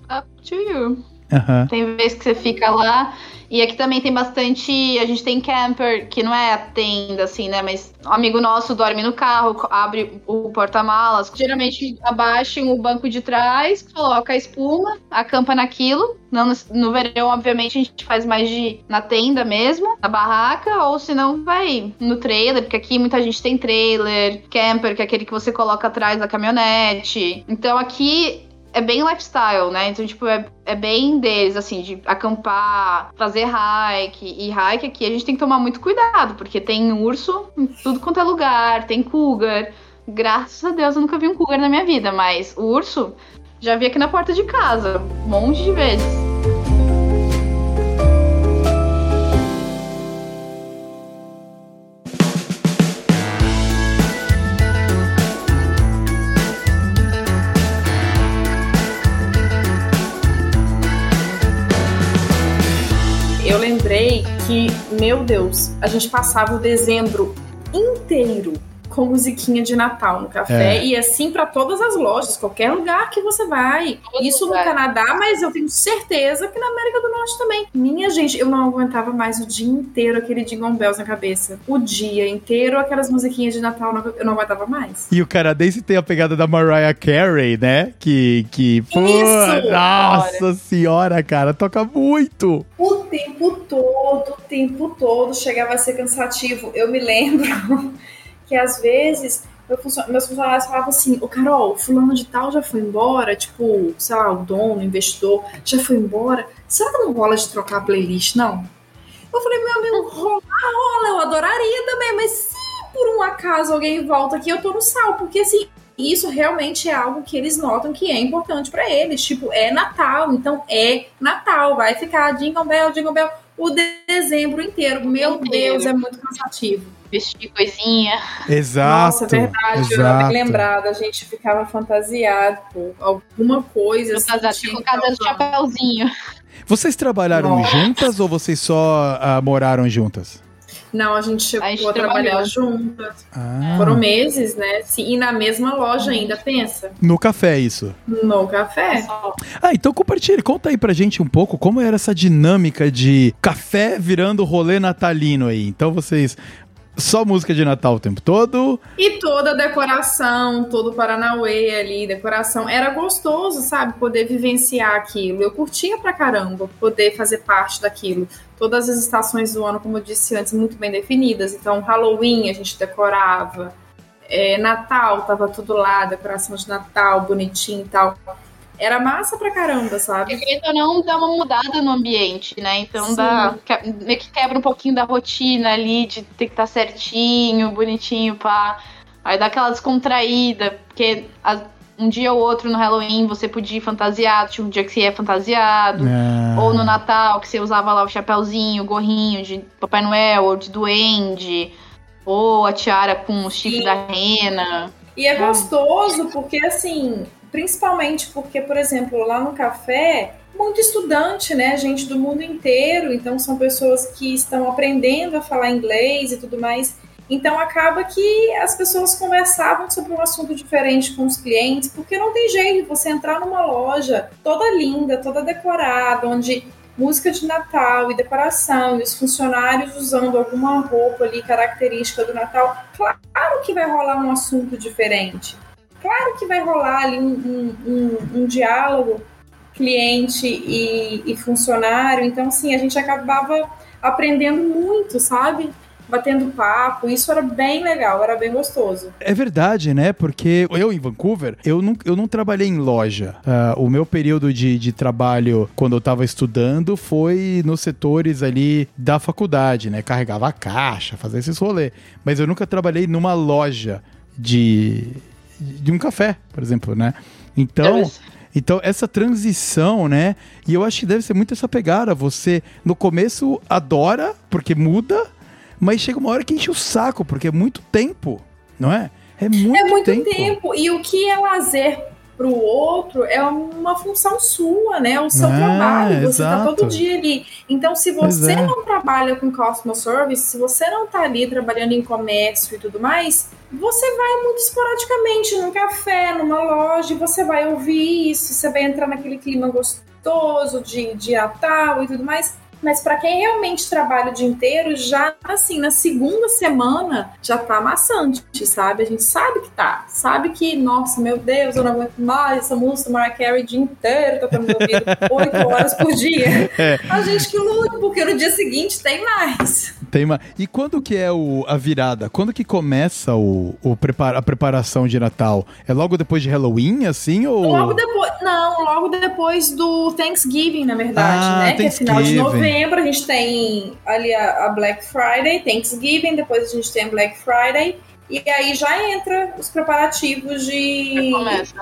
Up to you. Aham. Tem vezes que você fica lá. E aqui também tem bastante. A gente tem camper, que não é a tenda, assim, né? Mas um amigo nosso dorme no carro, abre o porta-malas. Geralmente abaixa o banco de trás, coloca a espuma, acampa naquilo. Não no, no verão, obviamente, a gente faz mais de na tenda mesmo, na barraca, ou se não, vai no trailer, porque aqui muita gente tem trailer, camper, que é aquele que você coloca atrás da caminhonete. Então aqui é bem lifestyle, né? Então, tipo, é, é bem deles, assim, de acampar, fazer hike. E hike aqui a gente tem que tomar muito cuidado, porque tem urso em tudo quanto é lugar, tem cougar. Graças a Deus eu nunca vi um cougar na minha vida, mas o urso já vi aqui na porta de casa, um monte de vezes. Lembrei que, meu Deus, a gente passava o dezembro inteiro com musiquinha de Natal no café É. e assim pra todas as lojas, qualquer lugar que você vai. Todo Isso lugar. no Canadá, mas eu tenho certeza que na América do Norte também. Minha gente, eu não aguentava mais o dia inteiro aquele Jingle Bells na cabeça. O dia inteiro aquelas musiquinhas de Natal, eu não aguentava mais. E o canadense tem a pegada da Mariah Carey, né? Que. que pô, Isso! nossa senhora, cara, toca muito. O tempo todo, o tempo todo chegava a ser cansativo. Eu me lembro que às vezes meu funcio- meus funcionários falavam assim: Ô Carol, fulano de tal já foi embora, tipo, sei lá, o dono, o investidor, já foi embora. Será que não rola de trocar a playlist, não? Eu falei, meu amigo, rola, rola, eu adoraria também, mas se por um acaso alguém volta aqui, eu tô no sal, porque assim, isso realmente é algo que eles notam que é importante para eles. Tipo, é Natal, então é Natal. Vai ficar Jingle Bell, Jingle Bell o dezembro inteiro. Meu. Deus, é muito cansativo. Vestir coisinha. Exato. Nossa, é verdade, eu exato. bem lembrada. A gente ficava fantasiado por alguma coisa. Fantasiado tinha com usar. chapéuzinho. Vocês trabalharam Nossa. juntas ou vocês só ah, moraram juntas? Não, a gente chegou A a, gente trabalhar trabalhou. juntas. Ah, Foram meses, né? Sim, e na mesma loja ainda, pensa. no café, isso. No café. Ah, então compartilhe, conta aí pra gente um pouco como era essa dinâmica de café virando rolê natalino aí. Então vocês. Só música de Natal o tempo todo. E toda a decoração, todo o Paranauê ali, decoração. Era gostoso, sabe? Poder vivenciar aquilo. Eu curtia pra caramba poder fazer parte daquilo. Todas as estações do ano, como eu disse antes, muito bem definidas. Então, Halloween a gente decorava. É, Natal, tava tudo lá, decoração de Natal, bonitinho e tal. Era massa pra caramba, sabe? Porque querendo não, dá uma mudada no ambiente, né? Então Sim. dá. que- Meio que quebra um pouquinho da rotina ali, de ter que estar certinho, bonitinho, pá. Aí dá aquela descontraída, porque as- um dia ou outro no Halloween você podia ir fantasiado, tinha um dia que você ia fantasiado. Ah, Ou no Natal, que você usava lá o chapéuzinho, o gorrinho de Papai Noel ou de Duende. Ou a tiara com o chifre Sim. da rena. E é gostoso porque, assim, principalmente porque, por exemplo, lá no café, muito estudante, né? Gente do mundo inteiro, então são pessoas que estão aprendendo a falar inglês e tudo mais. Então acaba que as pessoas conversavam sobre um assunto diferente com os clientes, porque não tem jeito você entrar numa loja toda linda, toda decorada, onde música de Natal e decoração e os funcionários usando alguma roupa ali característica do Natal, claro que vai rolar um assunto diferente. Claro que vai rolar ali um, um- um- diálogo cliente e, e funcionário. Então, assim, a gente acabava aprendendo muito, sabe? Batendo papo. Isso era bem legal, era bem gostoso. É verdade, né? Porque eu em Vancouver, eu não, eu não trabalhei em loja. Ah, o meu período de, de trabalho, quando eu tava estudando, foi nos setores ali da faculdade, né? Carregava a caixa, fazer esses rolês. Mas eu nunca trabalhei numa loja de, de um café, por exemplo, né? Então, então, essa transição, né? E eu acho que deve ser muito essa pegada. Você, no começo, adora, porque muda, mas chega uma hora que enche o saco, porque é muito tempo, não é? É muito, é muito tempo. tempo. E o que é lazer pro outro é uma função sua, né? O seu É, trabalho. Você tá todo dia ali. Então, se você é. não trabalha com customer service, se você não tá ali trabalhando em comércio e tudo mais, você vai muito esporadicamente num café, numa loja, e você vai ouvir isso, você vai entrar naquele clima gostoso de, de Natal e tudo mais. Mas para quem realmente trabalha o dia inteiro, já assim, na segunda semana já tá maçante, sabe? A gente sabe que tá. Sabe que, nossa, meu Deus, eu não aguento mais essa música Mariah Carey o dia inteiro tocando meu ouvido, oito horas por dia. É. A gente que lute, porque no dia seguinte tem mais. Tem uma... E quando que é o, a virada? Quando que começa o, o prepara... a preparação de Natal? É logo depois de Halloween, assim? Ou... Logo depois, não, logo depois do Thanksgiving, na verdade, Ah, né? Que é final de Thanksgiving. Novembro, a gente tem ali a, a Black Friday, Thanksgiving, depois a gente tem Black Friday, e aí já entra os preparativos de,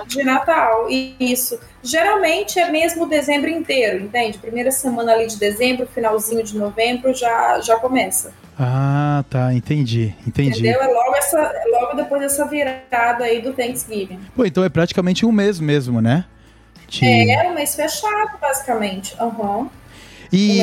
de Natal. E Isso. Geralmente é mesmo dezembro inteiro, entende? Primeira semana ali de dezembro, finalzinho de novembro já, já começa. Ah, tá. Entendi. Entendi. Entendeu? É logo, essa, é logo depois dessa virada aí do Thanksgiving. Pô, então é praticamente um mês mesmo, né? De... É, um mês fechado, basicamente. Aham. Um E,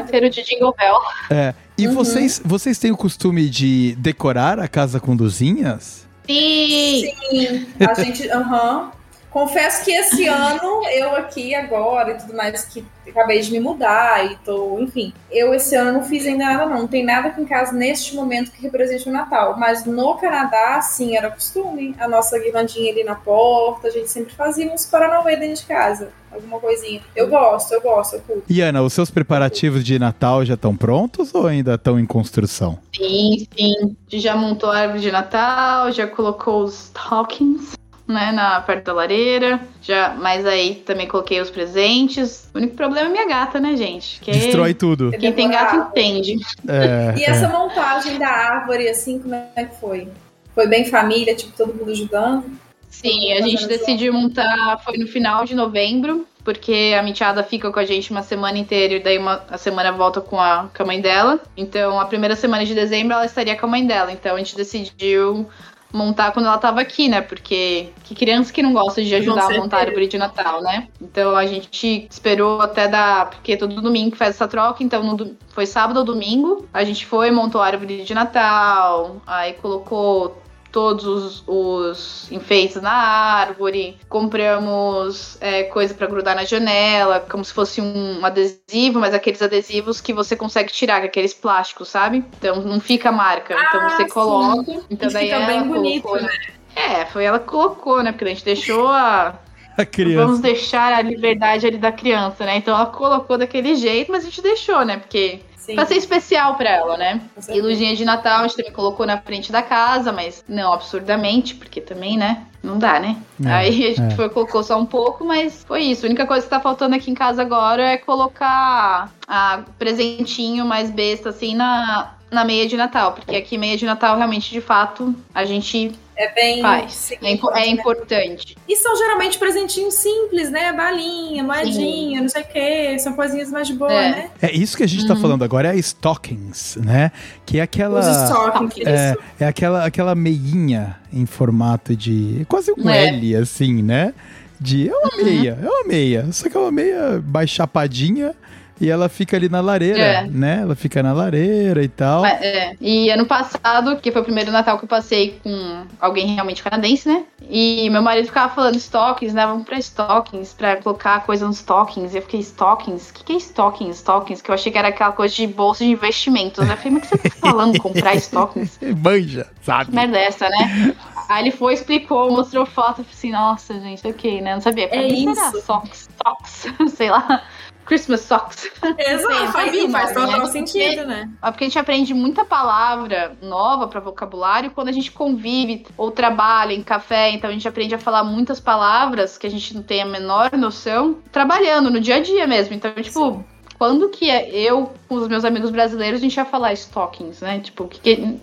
inteiro de Jingle Bell. é, e Uhum. vocês, vocês têm o costume de decorar a casa com luzinhas? Sim! Sim, a gente. Aham. Confesso que esse ano, eu aqui agora e tudo mais, que acabei de me mudar e tô, enfim. Eu esse ano não fiz ainda nada, não. Não tem nada aqui em casa neste momento que represente o Natal. Mas no Canadá, sim, era costume. A nossa guirlandinha ali na porta, a gente sempre fazia uns Paranauê dentro de casa. Alguma coisinha. Eu gosto, eu gosto, eu curto. E Ana, os seus preparativos de Natal já estão prontos ou ainda estão em construção? Sim, sim. A gente já montou a árvore de Natal, já colocou os stockings, né, na perto da lareira. Já, mas aí também coloquei os presentes. O único problema é minha gata, né, gente? Que Destrói tudo. Quem tem gato entende. É, E essa montagem da árvore, assim, como é que foi? Foi bem família, tipo, todo mundo ajudando? Sim, a gente decidiu montar, foi no final de novembro, porque a Michada fica com a gente uma semana inteira e daí uma, a semana volta com a, com a mãe dela. Então, a primeira semana de dezembro ela estaria com a mãe dela. Então, a gente decidiu montar quando ela tava aqui, né? Porque que criança que não gosta de ajudar a montar a árvore de Natal, né? Então a gente esperou até dar, porque todo domingo faz essa troca, então no, foi sábado ou domingo, a gente foi, montou a árvore de Natal, aí colocou todos os, os enfeites na árvore, compramos é, coisa para grudar na janela, como se fosse um adesivo, mas aqueles adesivos que você consegue tirar, aqueles plásticos, sabe? Então não fica marca. então Ah, você sim. coloca. Então E daí fica ela bem bonito, colocou, né? É, foi ela que colocou, né? Porque a gente deixou a. A criança. Vamos deixar a liberdade ali da criança, né? Então ela colocou daquele jeito, mas a gente deixou, né? Porque Sim, Pra ser especial pra ela, né? E luzinha de Natal a gente também colocou na frente da casa, mas não absurdamente, porque também, né? Não dá, né? É, Aí a gente é. foi, colocou só um pouco, mas foi isso. A única coisa que tá faltando aqui em casa agora é colocar a presentinho mais besta, assim, na, na meia de Natal. Porque aqui meia de Natal, realmente, de fato, a gente É bem. faz. sim, É, impo- é né? importante. E são geralmente presentinhos simples, né? Balinha, moedinha, não sei o quê. São coisinhas mais de boa, É. né? É isso que a gente tá falando agora, é a stockings, né? Que é aquela. Os stockings. É, é aquela, aquela meinha em formato de. quase um É. L, assim, né? De. É uma meia, é uma meia. Só que é uma meia mais chapadinha e ela fica ali na lareira, É. né? Ela fica na lareira e tal. Mas, é. E ano passado, que foi o primeiro Natal que eu passei com alguém realmente canadense, né? E meu marido ficava falando stockings, né? Vamos pra stockings, pra colocar coisa nos stockings. E eu fiquei, stockings? O que, que é stockings? Stockings? Que eu achei que era aquela coisa de bolsa de investimentos. Eu falei, mas o que você tá falando? Comprar stockings? Manja, sabe? Que merda é essa, né? Aí ele foi, explicou, mostrou foto. Eu falei assim, nossa, gente, ok, né? Não sabia. Pra É mim era isso. Socks, socks, sei lá. Christmas socks. Exato, Sim, faz, foi faz total né? sentido, né? É porque a gente aprende muita palavra nova para vocabulário quando a gente convive ou trabalha em café, então a gente aprende a falar muitas palavras que a gente não tem a menor noção trabalhando no dia a dia mesmo. Então, tipo, quando que é eu com os meus amigos brasileiros a gente ia falar stockings, né? Tipo, o que, que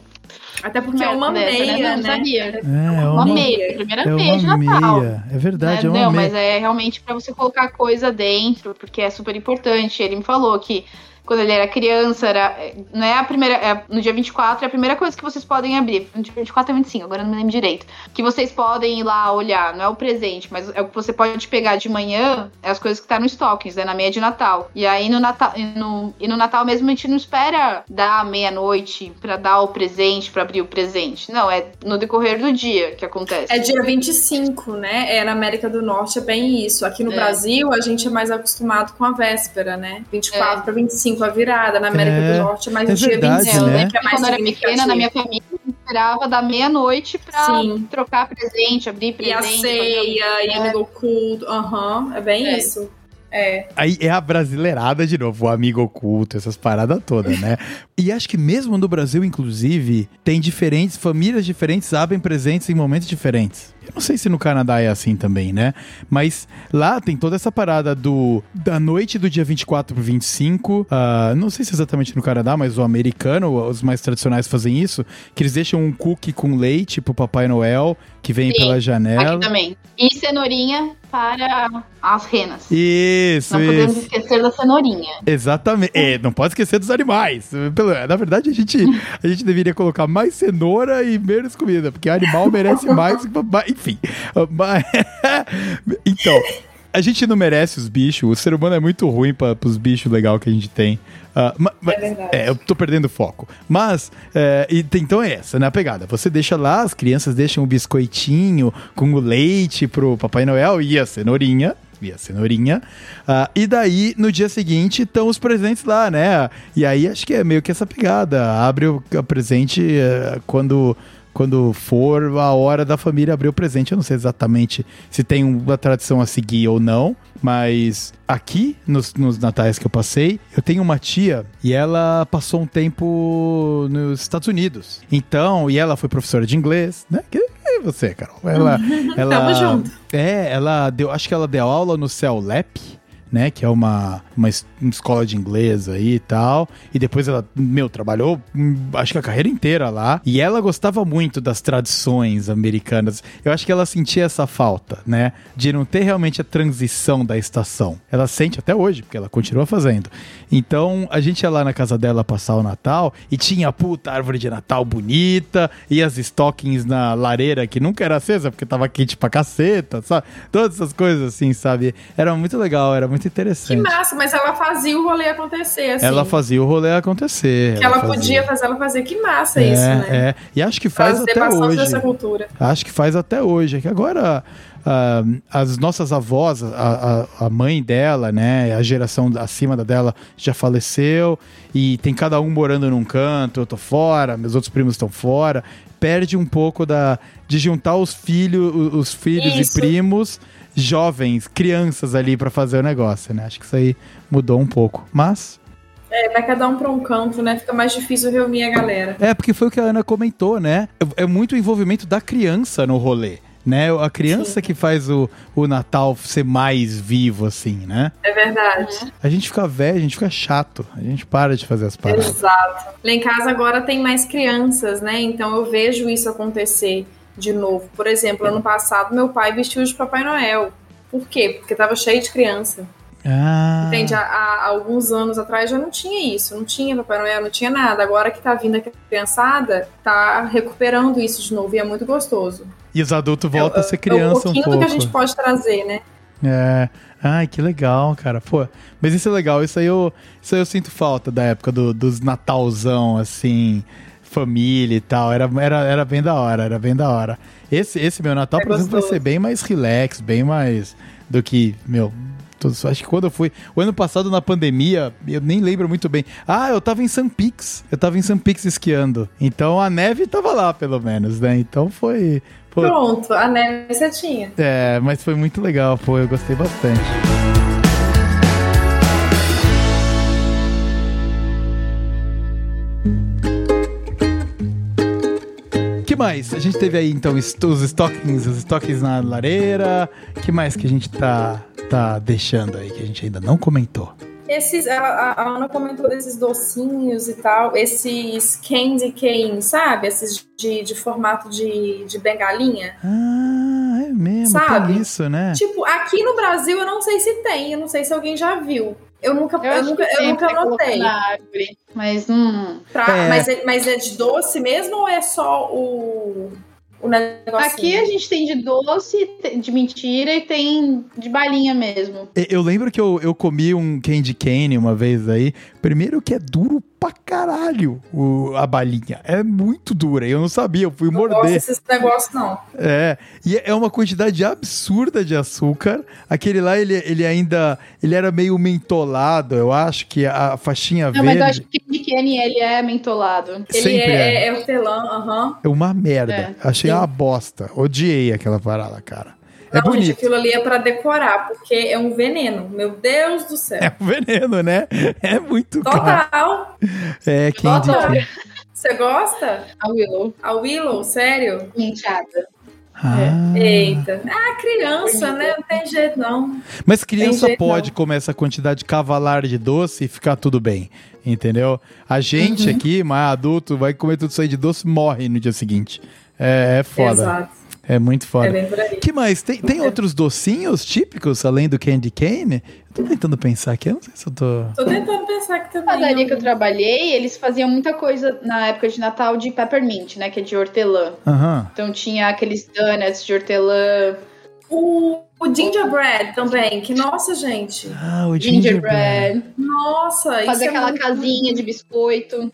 Até porque é uma meia, Não né? sabia. É, é Uma uma, meia, primeira é meia de uma Natal. meia. É verdade, é né? uma Não, meia. mas é realmente pra você colocar coisa dentro, porque é super importante. Ele me falou que quando ele era criança, era, não é a primeira, é no dia 24 é a primeira coisa que vocês podem abrir. No dia 24 é 25, agora não me lembro direito. Que vocês podem ir lá olhar, não é o presente, mas é o que você pode pegar de manhã, é as coisas que tá no stockings, né, na meia de Natal. E aí no Natal, e no, e no Natal mesmo a gente não espera dar meia-noite pra dar o presente, pra abrir o presente. Não, é no decorrer do dia que acontece. É dia 25, né? É, na América do Norte é bem isso. Aqui no É. Brasil, a gente é mais acostumado com a véspera, né? 24 para 25 a virada. Na América É, do Norte é mais é o dia verdade, 25, eu né? que é mais quando eu era pequena, na minha família, eu esperava da meia-noite pra Sim. trocar presente, abrir E presente. a fazer ceia, e amigo oculto. Aham, é bem É. isso. É. Aí é a brasileirada de novo, o amigo oculto, essas paradas todas, né? e acho que mesmo no Brasil, inclusive, tem diferentes, famílias diferentes abrem presentes em momentos diferentes. Eu não sei se no Canadá é assim também, né? Mas lá tem toda essa parada do da noite do dia 24 pro 25. ah, não sei se exatamente no Canadá, mas o americano, os mais tradicionais fazem isso, que eles deixam um cookie com leite pro Papai Noel, que vem Sim, pela janela. Aqui também. E cenourinha para as renas. Isso, Não podemos isso. esquecer da cenourinha. Exatamente. É, não pode esquecer dos animais. Na verdade, a gente, a gente deveria colocar mais cenoura e menos comida, porque animal merece mais. mas, Enfim. Mas- Então, a gente não merece os bichos. O ser humano é muito ruim para os bichos legais que a gente tem. Ah, ma- ma- É verdade. é, eu tô perdendo foco. Mas, é, e então é essa, né? A pegada. Você deixa lá, as crianças deixam o biscoitinho com o leite pro Papai Noel e a cenourinha. E a cenourinha. Ah, e daí, no dia seguinte, estão os presentes lá, né? E aí acho que é meio que essa pegada. Abre o presente eh, quando. Quando for a hora da família abrir o presente, eu não sei exatamente se tem uma tradição a seguir ou não, mas aqui nos, nos natais que eu passei, eu tenho uma tia e ela passou um tempo nos Estados Unidos. Então, e ela foi professora de inglês, né? Que é você, Carol. Ela, ela Tamo junto. É, ela deu, acho que ela deu aula no CELEP, né? Que é uma, uma es- uma escola de inglês aí e tal. E depois ela, meu, trabalhou hum, acho que a carreira inteira lá. E ela gostava muito das tradições americanas. Eu acho que ela sentia essa falta, né? De não ter realmente a transição da estação. Ela sente até hoje, porque ela continua fazendo. Então a gente ia lá na casa dela passar o Natal e tinha a puta árvore de Natal bonita e as stockings na lareira que nunca era acesa porque tava quente pra caceta, sabe? Todas essas coisas assim, sabe? Era muito legal, era muito Que interessante. massa, mas ela fazia o rolê acontecer, assim. Ela fazia o rolê acontecer. que ela fazia. podia fazer, ela fazia. Que massa é, isso, né? É, e acho que faz até hoje. dessa cultura. Acho que faz até hoje. É que agora ah, as nossas avós, a, a, a mãe dela, né? A geração acima da dela já faleceu e tem cada um morando num canto, eu tô fora, meus outros primos estão fora. Perde um pouco da de juntar os filhos, os filhos Isso. e primos jovens, crianças ali pra fazer o negócio, né? Acho que isso aí mudou um pouco. Mas É, vai cada um pra um canto, né? Fica mais difícil reunir a galera. É, porque foi o que a Ana comentou, né? É é muito o envolvimento da criança no rolê. Né? A criança Sim. que faz o, o Natal ser mais vivo, assim, né? É verdade. A gente fica velho, a gente fica chato. A gente para de fazer as paradas. Exato. Lá em casa agora tem mais crianças, né? Então eu vejo isso acontecer de novo. Por exemplo, ano passado meu pai vestiu de Papai Noel. Por quê? Porque tava cheio de criança. Ah, Entende? Há, há alguns anos atrás já não tinha isso, não tinha Papai Noel, não tinha nada. Agora que tá vindo a criançada, tá recuperando isso de novo e é muito gostoso. E os adultos voltam a ser É criança um pouquinho do pouco. que a gente pode trazer, né? É. Ai, que legal, cara. Pô, mas isso é legal. Isso aí eu, isso aí eu sinto falta da época do- dos Natalzão, assim, família e tal. Era, era, era bem da hora, era bem da hora. Esse, esse meu Natal, É por exemplo, vai gostoso. ser bem mais relax, bem mais do que, meu. todos- Acho que quando eu fui. O ano passado, na pandemia, eu nem lembro muito bem. Ah, eu tava em Sun Pix. Eu tava em Sun Pix esquiando. Então a neve tava lá, pelo menos, né? Então foi. Pô, Pronto, a neve você tinha. é, mas foi muito legal, pô, eu gostei bastante. Que mais? A gente teve aí então os stockings, os stockings na lareira. que mais que a gente tá, tá deixando aí que a gente ainda não comentou? Esses, a, a- Ana comentou desses docinhos e tal, esses candy cane, sabe? Esses de, de formato de, de bengalinha. Ah, é mesmo, Sabe? isso, né? Tipo, aqui no Brasil eu não sei se tem, eu não sei se alguém já viu. Eu nunca, eu, acho nunca, eu nunca colocar notei. Na árvore, mas hum, Pra- É. mas, é, mas é de doce mesmo ou é só o, o negócio? Aqui a gente tem de doce, de mentira e tem de balinha mesmo. Eu lembro que eu, eu comi um candy cane uma vez aí. Primeiro que é duro pra caralho o- a balinha. É muito dura. Eu não sabia, eu fui não gosto morder. desses negócios, não. É, e é uma quantidade absurda de açúcar. Aquele lá, ele, ele ainda, ele era meio mentolado, eu acho que a faixinha Não, mas verde eu acho que o Cane, ele é mentolado. Ele sempre é, é. é hortelã, aham. É uma merda. É, Achei sim. uma bosta. Odiei aquela parada, cara. É Não, gente, bonito. aquilo ali é pra decorar, porque é um veneno. Meu Deus do céu. É um veneno, né? É muito caro. Total. É, candy Total. Você gosta? A Willow, A Willow, sério? menteada. Ah. Eita. Ah, criança, né? Não tem jeito, não. Mas criança jeito, pode não. comer essa quantidade cavalar de doce e ficar tudo bem, entendeu? A gente Uhum. aqui, mais adulto, vai comer tudo isso aí de doce morre no dia seguinte. É, é foda. Exato. É muito foda. É bem por aí. que mais? Tem, tem outros docinhos típicos além do candy cane? Eu tô tentando pensar aqui, eu não sei se eu tô... Tô tentando pensar que Na também. padaria que eu trabalhei, eles faziam muita coisa na época de Natal de peppermint, né? Que é de hortelã. Aham. Então tinha aqueles donuts de hortelã, O, o gingerbread também, que nossa, gente. Ah, o gingerbread. gingerbread, Nossa, isso fazer é aquela muito- casinha de biscoito.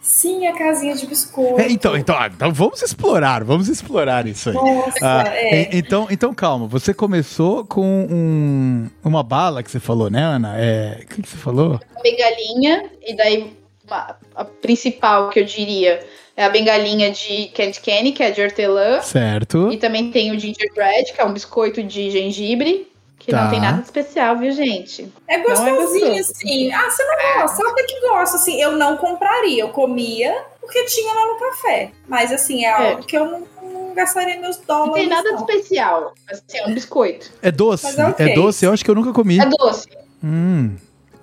Sim, a casinha de biscoito. É, então, então, ah, então vamos explorar, vamos explorar isso aí. Nossa, Ah, é. então, então, calma, você começou com um- uma bala que você falou, né, Ana? É, o que, que você falou? a bengalinha, e daí uma- a principal que eu diria é a bengalinha de candy cane, que é de hortelã. Certo. E também tem o gingerbread, que é um biscoito de gengibre, que Tá. não tem nada de especial, viu, gente? É Não é gostosinho, gostoso. assim. Ah, você não gosta? Sabe que gosta? Assim, eu não compraria. Eu comia porque tinha lá no café. Mas, assim, é algo que eu não, não gastaria meus Não dólares. tem nada de não. especial, assim, é um biscoito. É doce? É ok. É doce? Eu acho que eu nunca comi. É doce. Hum.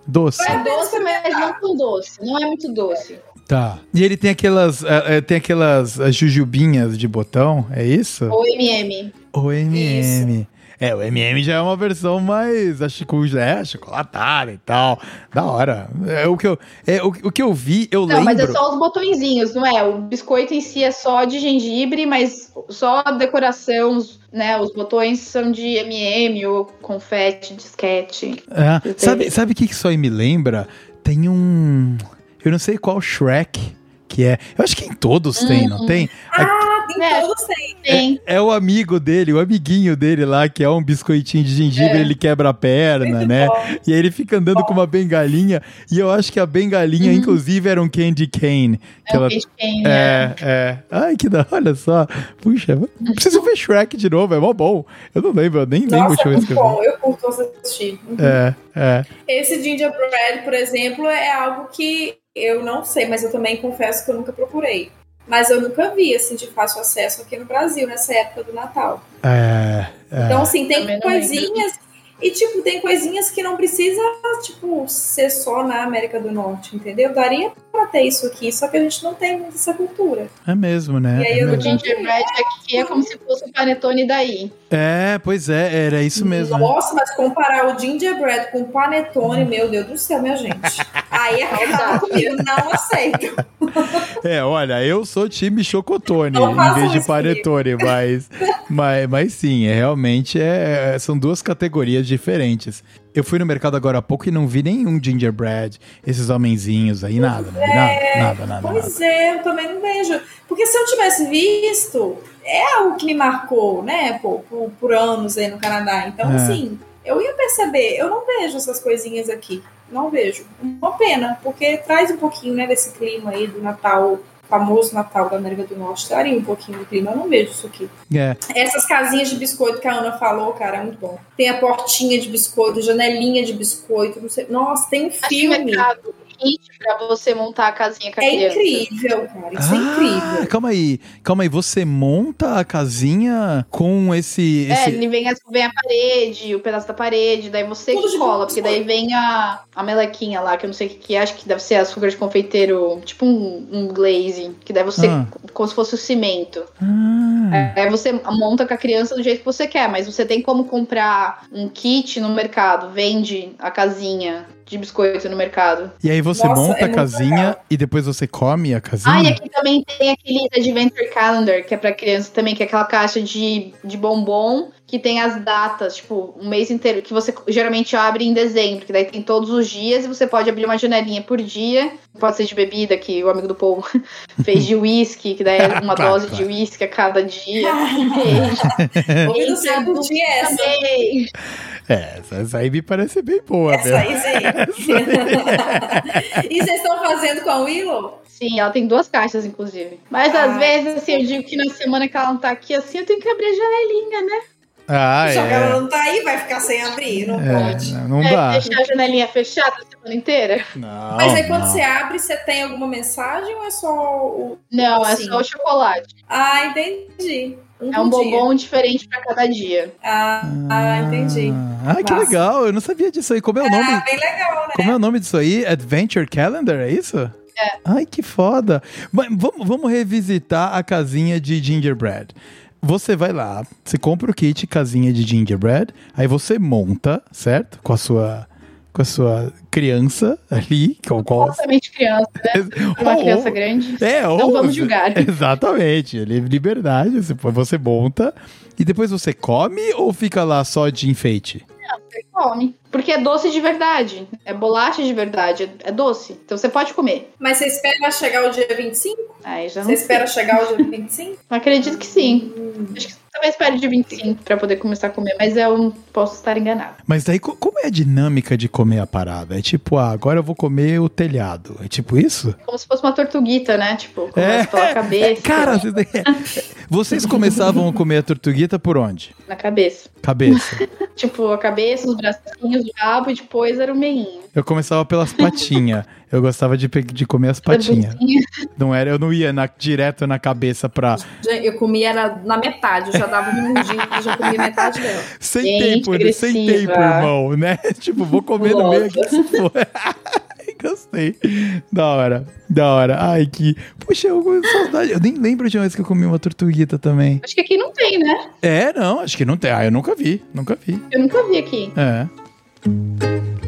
Doce. É doce, mas não tão doce. Não é muito doce. Tá. E ele tem aquelas. é, é, tem aquelas é, jujubinhas de botão, é isso? Ou MM. O MM. É, o MM já é uma versão mais, acho é, chocolatada e tal. Da hora. É o que eu, é, o, o que eu vi, eu Não, lembro. mas é só os botõezinhos, não é? O biscoito em si é só de gengibre, mas só a decoração, né? Os botões são de MM ou confete, disquete. É. Sabe, tenho- sabe o que que isso aí me lembra? Tem um. Eu não sei qual Shrek que é. Eu acho que em todos tem, não tem? Ah, tem É. todos tem. Tem. É o amigo dele, o amiguinho dele lá, que é um biscoitinho de gengibre, ele quebra a perna, né? E aí ele fica andando com uma bengalinha. E eu acho que a bengalinha, inclusive, era um candy cane. Que É ela... Kate Kane, né? É, é. Ai, que da olha só. Puxa, preciso ver Shrek de novo, é mó bom. Eu não lembro, eu nem lembro Nossa, é muito bom. Eu curto assistir. Uhum. É, é. Esse gingerbread, por exemplo, é algo que eu não sei, mas eu também confesso que eu nunca procurei. Mas eu nunca vi, assim, de fácil acesso aqui no Brasil, nessa época do Natal. É, é. Então, assim, tem coisinhas... E, tipo, tem coisinhas que não precisa, tipo, ser só na América do Norte, entendeu? Daria pra ter isso aqui, só que a gente não tem muito essa cultura. É mesmo, né? E aí É, eu O gingerbread aqui é como se fosse o panetone daí. É, pois é, era isso mesmo. né? Nossa, mas comparar o gingerbread com o panetone, meu Deus do céu, minha gente. Aí acaba comigo, não aceito. É, olha, eu sou time chocotone em vez de isso panetone, mas, mas, mas sim, é, realmente é, são duas categorias diferentes. Eu fui no mercado agora há pouco e não vi nenhum gingerbread, esses homenzinhos aí, nada, né? nada, nada, nada, nada. Pois é, eu também não vejo. Porque se eu tivesse visto, é algo que me marcou, né, pô, por, por anos aí no Canadá. Então, É. assim, eu ia perceber. Eu não vejo essas coisinhas aqui. Não vejo. Uma pena, porque traz um pouquinho, né, desse clima aí do Natal, famoso Natal da América do Norte. Traria um pouquinho do clima. Eu não vejo isso aqui. É, Essas casinhas de biscoito que a Ana falou, cara, é muito bom. Tem a portinha de biscoito, janelinha de biscoito, não sei. Nossa, tem um Acho filme. mercado kit pra você montar a casinha com a É criança. incrível, cara. Isso é Ah, incrível. calma aí, calma aí, você monta a casinha com esse... É, esse... ele vem, a- vem a parede, o pedaço da parede, daí você Tudo cola, porque daí vem a, a melequinha lá, que eu não sei o que, que é, acho que deve ser açúcar de confeiteiro, tipo um, um glaze, que daí você, Ah. como se fosse o cimento. Ah, Aí você monta com a criança do jeito que você quer, mas você tem como comprar um kit no mercado, vende a casinha de biscoito no mercado. e aí você Nossa, monta é a casinha legal. e depois você come a casinha? Ah, e aqui também tem aquele Adventure Calendar, que é pra criança também, que é aquela caixa de, de bombom que tem as datas, tipo, um mês inteiro, que você geralmente abre em dezembro, que daí tem todos os dias e você pode abrir uma janelinha por dia. Pode ser de bebida, que o amigo do Paul fez de uísque, que daí é uma Claro, dose claro. de uísque a cada dia. Você, eu curti essa. Também. É, essa, essa aí me parece bem boa, Essa mesmo. aí, sim. e vocês estão fazendo com a Willow? Sim, ela tem duas caixas, inclusive. Mas às Ah. vezes, assim, eu digo que na semana que ela não tá aqui, assim, eu tenho que abrir a janelinha, né? Ah, Só que é. ela não tá aí, vai ficar sem abrir, não É, pode. não, É, dá. deixar a janelinha fechada a semana inteira. Não, Mas aí quando não. você abre, você tem alguma mensagem ou é só o. Não, é Assim. só o chocolate. Ah, entendi. É um bombom diferente pra cada dia. Ah, ah, entendi. Ah, que Massa. legal. Eu não sabia disso aí. Como é o nome? Ah, bem legal, né? Como é o nome disso aí? Adventure Calendar, é isso? É. Ai, que foda. Mas vamos, vamos revisitar a casinha de gingerbread. Você vai lá, você compra o kit casinha de gingerbread, aí você monta, certo? Com a sua com a sua criança ali, com qual Completamente criança, né? Uma criança grande. É, ou Não vamos julgar. Exatamente, liberdade, você, você monta e depois você come ou fica lá só de enfeite? Você come. Porque é doce de verdade. É bolacha de verdade. É doce. Então você pode comer. Mas você espera chegar o dia 25? Aí já não Você sei. espera chegar o dia 25? Acredito que sim. Acho que talvez espere de 25 pra poder começar a comer, mas eu posso estar enganado. Mas daí, co- como é a dinâmica de comer a parada? É tipo, ah, agora eu vou comer o telhado. É tipo isso? Como se fosse uma tortuguita, né? Tipo, começa É, pela cabeça. Cara, você- Vocês começavam a comer a tortuguita por onde? Na cabeça. Cabeça. Tipo, a cabeça, os bracinhos, o rabo e depois era o meinho. Eu começava pelas patinhas. Eu gostava de, de comer as patinhas. Não era, eu não ia na- direto na cabeça pra. Eu comia na, na metade, eu já dava um mundinho e já comia metade dela. Sem Gente, tempo, né? sem agressiva. tempo, irmão, né? Tipo, vou comer no meio aqui. se for. Gostei. Da hora, da hora. Ai, que. Puxa, eu com saudade. Eu nem lembro de uma vez que eu comi uma tortuguita também. Acho que aqui não tem, né? É, não, acho que não tem. Ah, eu nunca vi, nunca vi. Eu nunca vi aqui. É.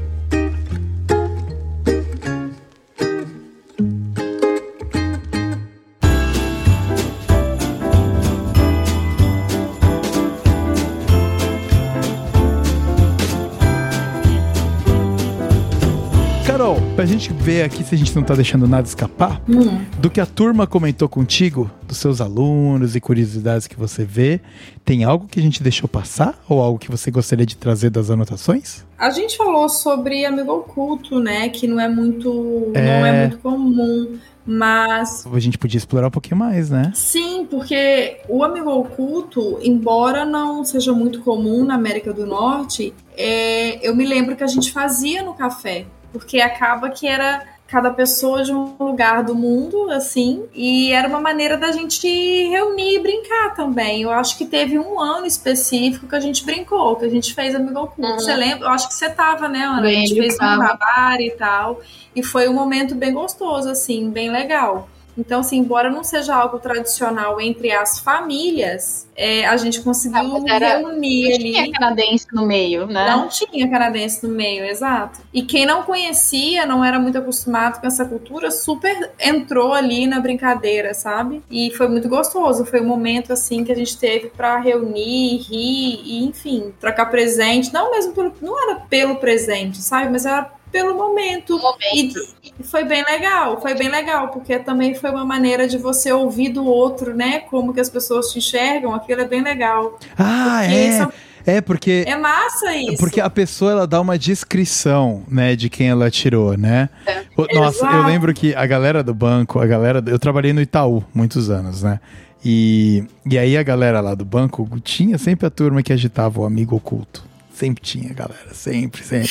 pra gente ver aqui se a gente não tá deixando nada escapar, Hum. do que a turma comentou contigo, dos seus alunos e curiosidades que você vê, tem algo que a gente deixou passar? Ou algo que você gostaria de trazer das anotações? A gente falou sobre amigo oculto, né? Que não é muito, É. não é muito comum. Mas A gente podia explorar um pouquinho mais, né? sim, porque o amigo oculto, embora não seja muito comum na América do Norte, é, eu me lembro que a gente fazia no café. Porque acaba que era cada pessoa de um lugar do mundo, assim, e era uma maneira da gente reunir e brincar também. Eu acho que teve um ano específico que a gente brincou, que a gente fez amigo oculto. Uhum. Você lembra? Eu acho que você tava, né, Ana? A gente fez um trabalho e tal. E foi um momento bem gostoso, assim, bem legal. Então, assim, embora não seja algo tradicional entre as famílias, é, a gente conseguiu Ah, era- reunir Não ali. tinha canadense no meio, né? Não tinha canadense no meio, exato. E quem não conhecia, não era muito acostumado com essa cultura, super entrou ali na brincadeira, sabe? E foi muito gostoso. Foi um momento assim que a gente teve pra reunir, rir e, enfim, trocar presente. Não mesmo pelo, não era pelo presente, sabe? Mas era pelo momento. E, e foi bem legal, foi bem legal, porque também foi uma maneira de você ouvir do outro, né? Como que as pessoas te enxergam, aquilo é bem legal. Ah, Porque é. são- É porque É massa isso. Porque a pessoa ela dá uma descrição, né, de quem ela tirou, né? É. Nossa, eu Exato. lembro que a galera do banco, a galera, eu trabalhei no Itaú muitos anos, né? E, e aí a galera lá do banco tinha sempre a turma que agitava o amigo oculto. Sempre tinha, galera. Sempre, sempre.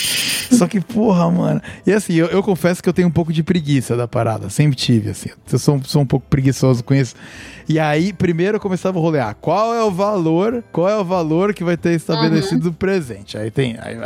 Só que, porra, mano. E assim, eu, eu confesso que eu tenho um pouco de preguiça da parada. Sempre tive, assim. Eu sou, sou um pouco preguiçoso com isso. E aí, primeiro eu começava a rolear. Qual é o valor? Qual é o valor que vai ter estabelecido do presente? Aí tem. Aí,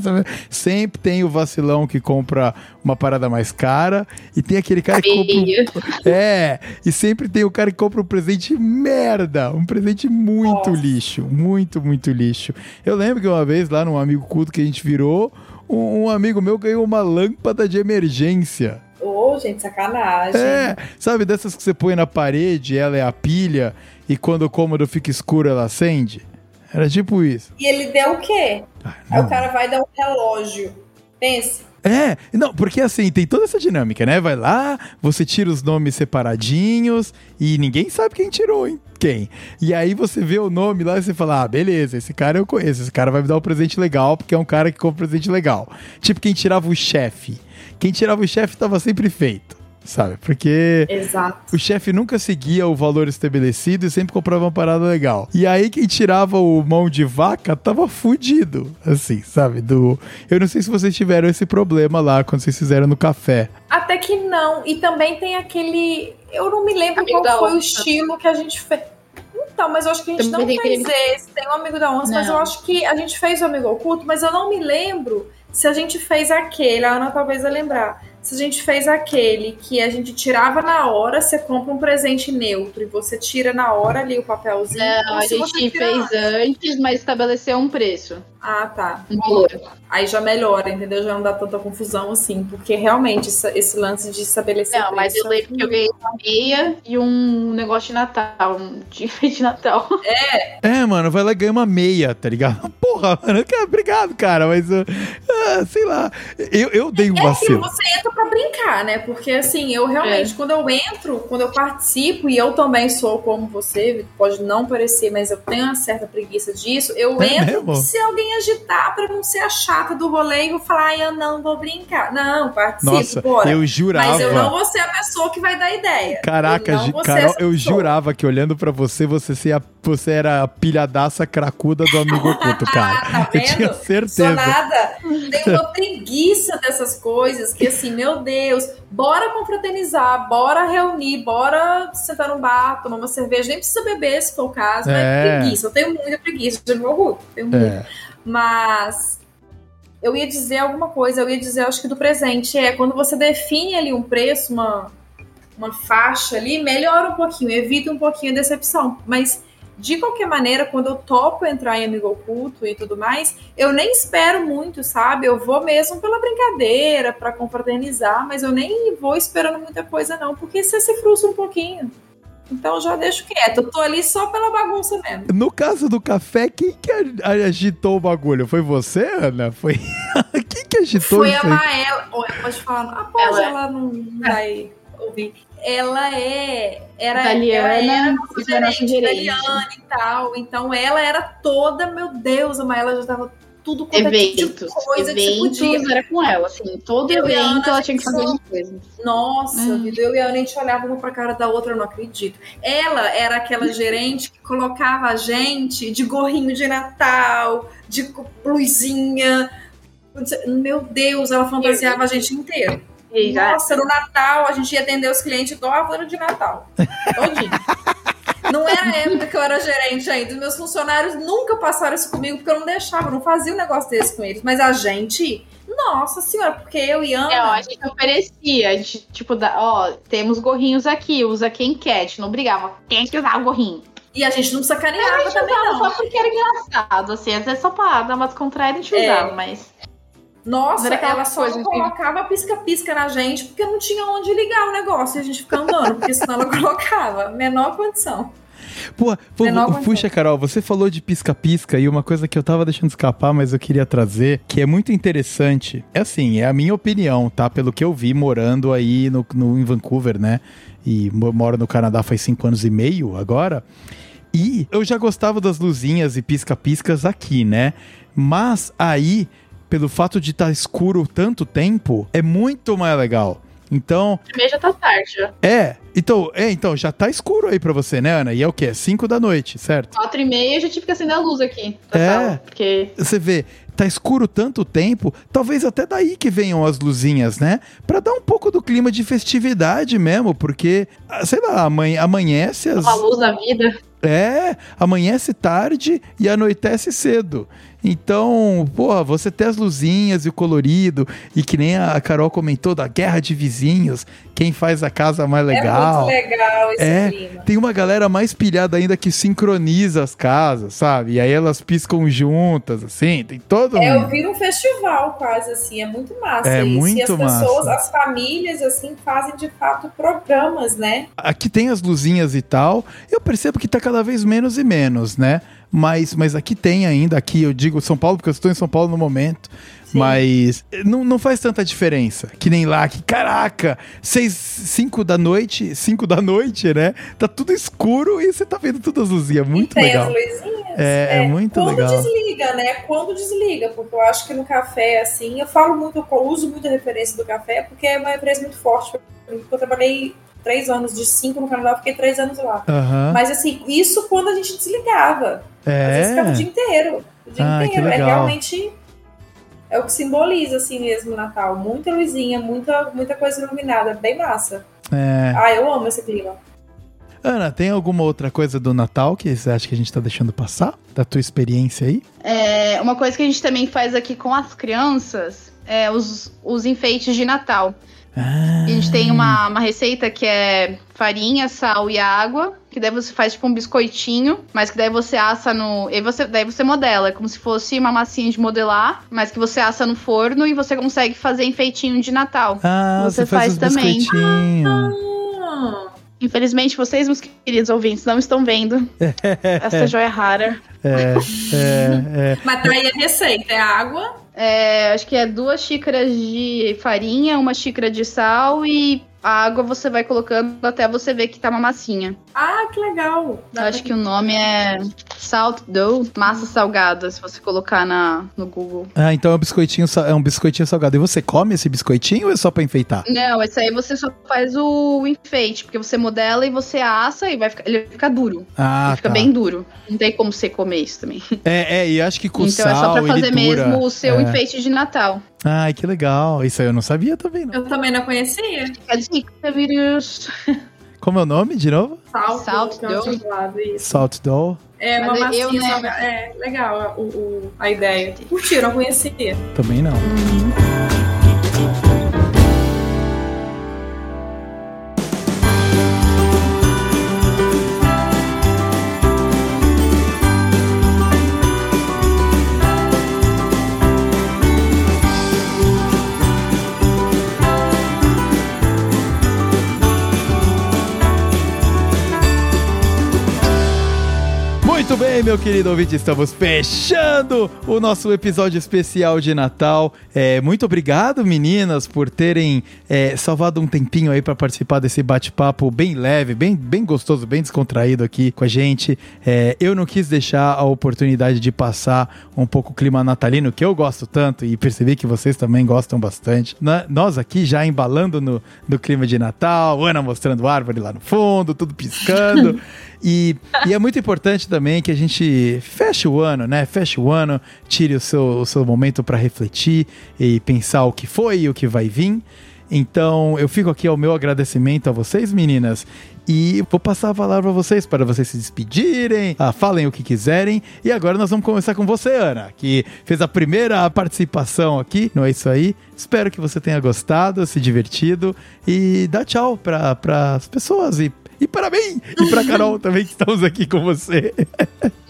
sabe? sempre tem o vacilão que compra uma parada mais cara. E tem aquele cara que compra. um- é, e sempre tem o cara que compra um presente merda, um presente muito Nossa. lixo, muito, muito lixo. Eu lembro que uma vez lá num amigo culto que a gente virou, um, um amigo meu ganhou uma lâmpada de emergência. Ô, gente, sacanagem. É, sabe dessas que você põe na parede, ela é a pilha, e quando o cômodo fica escuro ela acende? Era tipo isso. E ele deu o quê? Ah, Aí o cara vai dar um relógio. Pense. É, não, porque assim, tem toda essa dinâmica, né? Vai lá, você tira os nomes separadinhos e ninguém sabe quem tirou? Quem? E aí você vê o nome lá e você fala: ah, beleza, esse cara eu conheço, esse cara vai me dar um presente legal, porque é um cara que compra presente legal. Tipo quem tirava o chefe. Quem tirava o chefe tava sempre feito, sabe? Porque Exato. o chefe nunca seguia o valor estabelecido e sempre comprava uma parada legal. E aí quem tirava o mão de vaca tava fudido, assim, sabe? Do Eu não sei se vocês tiveram esse problema lá quando vocês fizeram no café. Até que não. E também tem aquele. Eu não me lembro Amigo qual foi o onça. estilo que a gente fez. Então, mas eu acho que a gente Também não tem fez esse. Tem um amigo da onça, mas Não. eu acho que a gente fez o amigo oculto, mas eu não me lembro se a gente fez aquele. A Ana talvez vai lembrar. Se a gente fez aquele que a gente tirava na hora, você compra um presente neutro e você tira na hora ali o papelzinho. Não, ou a gente fez antes, mas estabeleceu um preço, Ah, tá. um valor. Aí já melhora, entendeu? Já não dá tanta confusão assim, porque realmente essa- esse lance de estabelecer. Não, mas eu preço- lembro que eu ganhei uma meia e um negócio de Natal, um de enfeite de Natal. É, mano, vai lá e ganha uma meia, tá ligado? Porra, mano, cara, obrigado, cara, mas uh, ah, sei lá. Eu, eu dei um É aquilo, vacilo. você entra pra brincar, né? Porque assim, eu realmente, É. quando eu entro, quando eu participo, e eu também sou como você, pode não parecer, mas eu tenho uma certa preguiça disso, eu É entro mesmo? se alguém agitar pra não ser a chata do rolê e vou falar, eu não vou brincar. Não, participe, Nossa, bora. eu jurava. Mas eu não vou ser a pessoa que vai dar ideia. Caraca, eu Carol, eu jurava que olhando pra você, você, a- você era a pilhadaça cracuda do amigo oculto, cara. Tá eu vendo? tinha Sou certeza. nada. Tenho uma preguiça dessas coisas que, assim, meu Deus, bora confraternizar, bora reunir, bora sentar num bar, tomar uma cerveja. Nem precisa beber, se for o caso, É. mas preguiça. Eu tenho muita preguiça de meu orgulho. Tenho muita. Mas eu ia dizer alguma coisa, eu ia dizer, acho que do presente. É quando você define ali um preço, uma, uma faixa ali, melhora um pouquinho, evita um pouquinho a decepção. Mas de qualquer maneira, quando eu topo entrar em amigo oculto e tudo mais, eu nem espero muito, sabe? Eu vou mesmo pela brincadeira, pra confraternizar, mas eu nem vou esperando muita coisa, não, porque você se frustra um pouquinho. Então eu já deixo quieto. Eu tô ali só pela bagunça mesmo. No caso do café, quem que agitou o bagulho? Foi você, Ana? Foi. quem que agitou Foi isso a? Maela. Olha, pode falar. Ah, pode, Ela- ela, não vai ouvir. Ela é. Era, Italiana, ela era foi nossa gerente. italiana e tal. Então ela era toda, meu Deus, a Maela já tava tudo quanto é tipo Eventos. coisa que você podia. Eventos era com ela, assim. Todo Eu evento ela tinha que fazer alguma coisa. Nossa, Hum. vida, eu e a Ana, a gente olhava uma pra cara da outra, eu não acredito. Ela era aquela gerente que colocava a gente de gorrinho de Natal, de luzinha. Meu Deus, ela fantasiava a gente inteiro. Nossa, no Natal a gente ia atender os clientes igual a de Natal. Todinho. Não era a época que eu era gerente ainda. Os meus funcionários nunca passaram isso comigo porque eu não deixava, eu não fazia um negócio desse com eles. Mas a gente, nossa senhora, porque eu e Ana. Não, a gente oferecia, a gente, tipo, dá, ó, temos gorrinhos aqui, usa quem quer, a gente não brigava, tem que usar o gorrinho. E a gente não A sacaneava gente também, não. só porque era engraçado, assim, às vezes só pra dar uma descontraída a gente É. usava, mas... Nossa, ela só coisa que- colocava pisca-pisca na gente porque não tinha onde ligar o negócio e a gente ficava andando, porque senão ela colocava. Menor condição. Pô, pô, puxa, Carol, você falou de pisca-pisca e uma coisa que eu tava deixando escapar, mas eu queria trazer, que é muito interessante. É assim, é a minha opinião, tá? Pelo que eu vi morando aí no, no- em Vancouver, né? E mo- moro no Canadá faz cinco anos e meio agora. E eu já gostava das luzinhas e pisca-piscas aqui, né? Mas aí, pelo fato de estar escuro tanto tempo, é muito mais legal. Então, já tá tarde, já. é, então, é, então já tá escuro aí pra você, né, Ana? E é o quê? 5 da noite, certo? Quatro e meia já tive que acender a luz aqui. da É. sala, porque Você vê, tá escuro tanto tempo, talvez até daí que venham as luzinhas, né? Pra dar um pouco do clima de festividade mesmo, porque, ah, sei lá, amanhe- amanhece as. uma luz da vida. É, amanhece tarde e anoitece cedo. Então, porra, você ter as luzinhas e o colorido, e que nem a Carol comentou da guerra de vizinhos, quem faz a casa mais legal. É muito legal esse É, clima. Tem uma galera mais pilhada ainda que sincroniza as casas, sabe? E aí elas piscam juntas, assim, tem todo É, um... eu vi um festival quase assim, é muito massa É isso. muito e as pessoas, massa. as famílias, assim, fazem de fato programas, né? Aqui tem as luzinhas e tal, eu percebo que tá cada vez menos e menos, né? Mas, mas aqui tem ainda, aqui eu digo São Paulo, porque eu estou em São Paulo no momento, Sim. mas não, não faz tanta diferença. Que nem lá, que caraca, seis, cinco da noite, cinco da noite, né? Tá tudo escuro e você tá vendo todas as luzinhas, muito e tem legal. as luzinhas. É, é muito quando legal. desliga, né? Quando desliga, porque eu acho que no café, assim, eu falo muito, eu uso muito a referência do café, porque é uma referência muito forte. porque Eu trabalhei três anos, de cinco no Canadá, eu fiquei três anos lá. Aham. Mas assim, isso quando a gente desligava. Às vezes ficava o É. dia inteiro. O dia Ah, que inteiro. É realmente. É o que simboliza, assim mesmo, o Natal. Muita luzinha, muita, muita coisa iluminada. Bem massa. É. Ah, eu amo esse clima. Ana, tem alguma outra coisa do Natal que você acha que a gente tá deixando passar? Da tua experiência aí? É, uma coisa que a gente também faz aqui com as crianças é os, os enfeites de Natal. Ah, A gente tem uma, uma receita que é farinha, sal e água, que daí você faz tipo um biscoitinho, mas que daí você assa no. E você, daí você modela, é como se fosse uma massinha de modelar, mas que você assa no forno e você consegue fazer enfeitinho de Natal. Ah, você, você faz, faz também. Hum, Infelizmente, vocês, meus queridos ouvintes, não estão vendo essa joia rara. É, é, é. mas tá aí a receita: é água, É, acho que é duas xícaras de farinha, uma xícara de sal e A água você vai colocando até você ver que tá uma massinha. Ah, que legal. Eu acho que o nome é Salt Dough, massa salgada, se você colocar na, no Google. Ah, então é um biscoitinho, é um biscoitinho salgado. E você come esse biscoitinho ou é só pra enfeitar? Não, esse aí você só faz o enfeite, porque você modela e você assa e vai ficar, ele vai ficar duro. Ah, ele fica tá. bem duro. Não tem como você comer isso também. É, é, e acho que com então sal é só pra fazer dura. mesmo o seu É. enfeite de Natal. Ai, que legal. Isso aí eu não sabia também, não. Eu também não conhecia. Quer dizer, vírus. Como é o nome, de novo? Salto, Salt é o dough. Salt Dough. É uma Mas eu, massinha né? É, legal o, o- a ideia. Curtiram, eu conhecia. Também não. Muito meu querido ouvinte, estamos fechando o nosso episódio especial de Natal. É, muito obrigado, meninas, por terem é, salvado um tempinho aí para participar desse bate-papo bem leve, bem, bem gostoso, bem descontraído aqui com a gente. É, eu não quis deixar a oportunidade de passar um pouco o clima natalino, que eu gosto tanto e percebi que vocês também gostam bastante. Na- nós aqui já embalando no, no clima de Natal, Ana mostrando árvore lá no fundo, tudo piscando. E, e é muito importante também que a gente feche o ano, né? Feche o ano, tire o seu, o seu momento para refletir e pensar o que foi e o que vai vir. Então, eu fico aqui ao meu agradecimento a vocês, meninas. E vou passar a palavra para vocês, para vocês se despedirem, ah, falem o que quiserem. E agora nós vamos começar com você, Ana, que fez a primeira participação aqui, não é isso aí? Espero que você tenha gostado, se divertido e dá tchau para as pessoas e, e para mim e para Carol também que estamos aqui com você.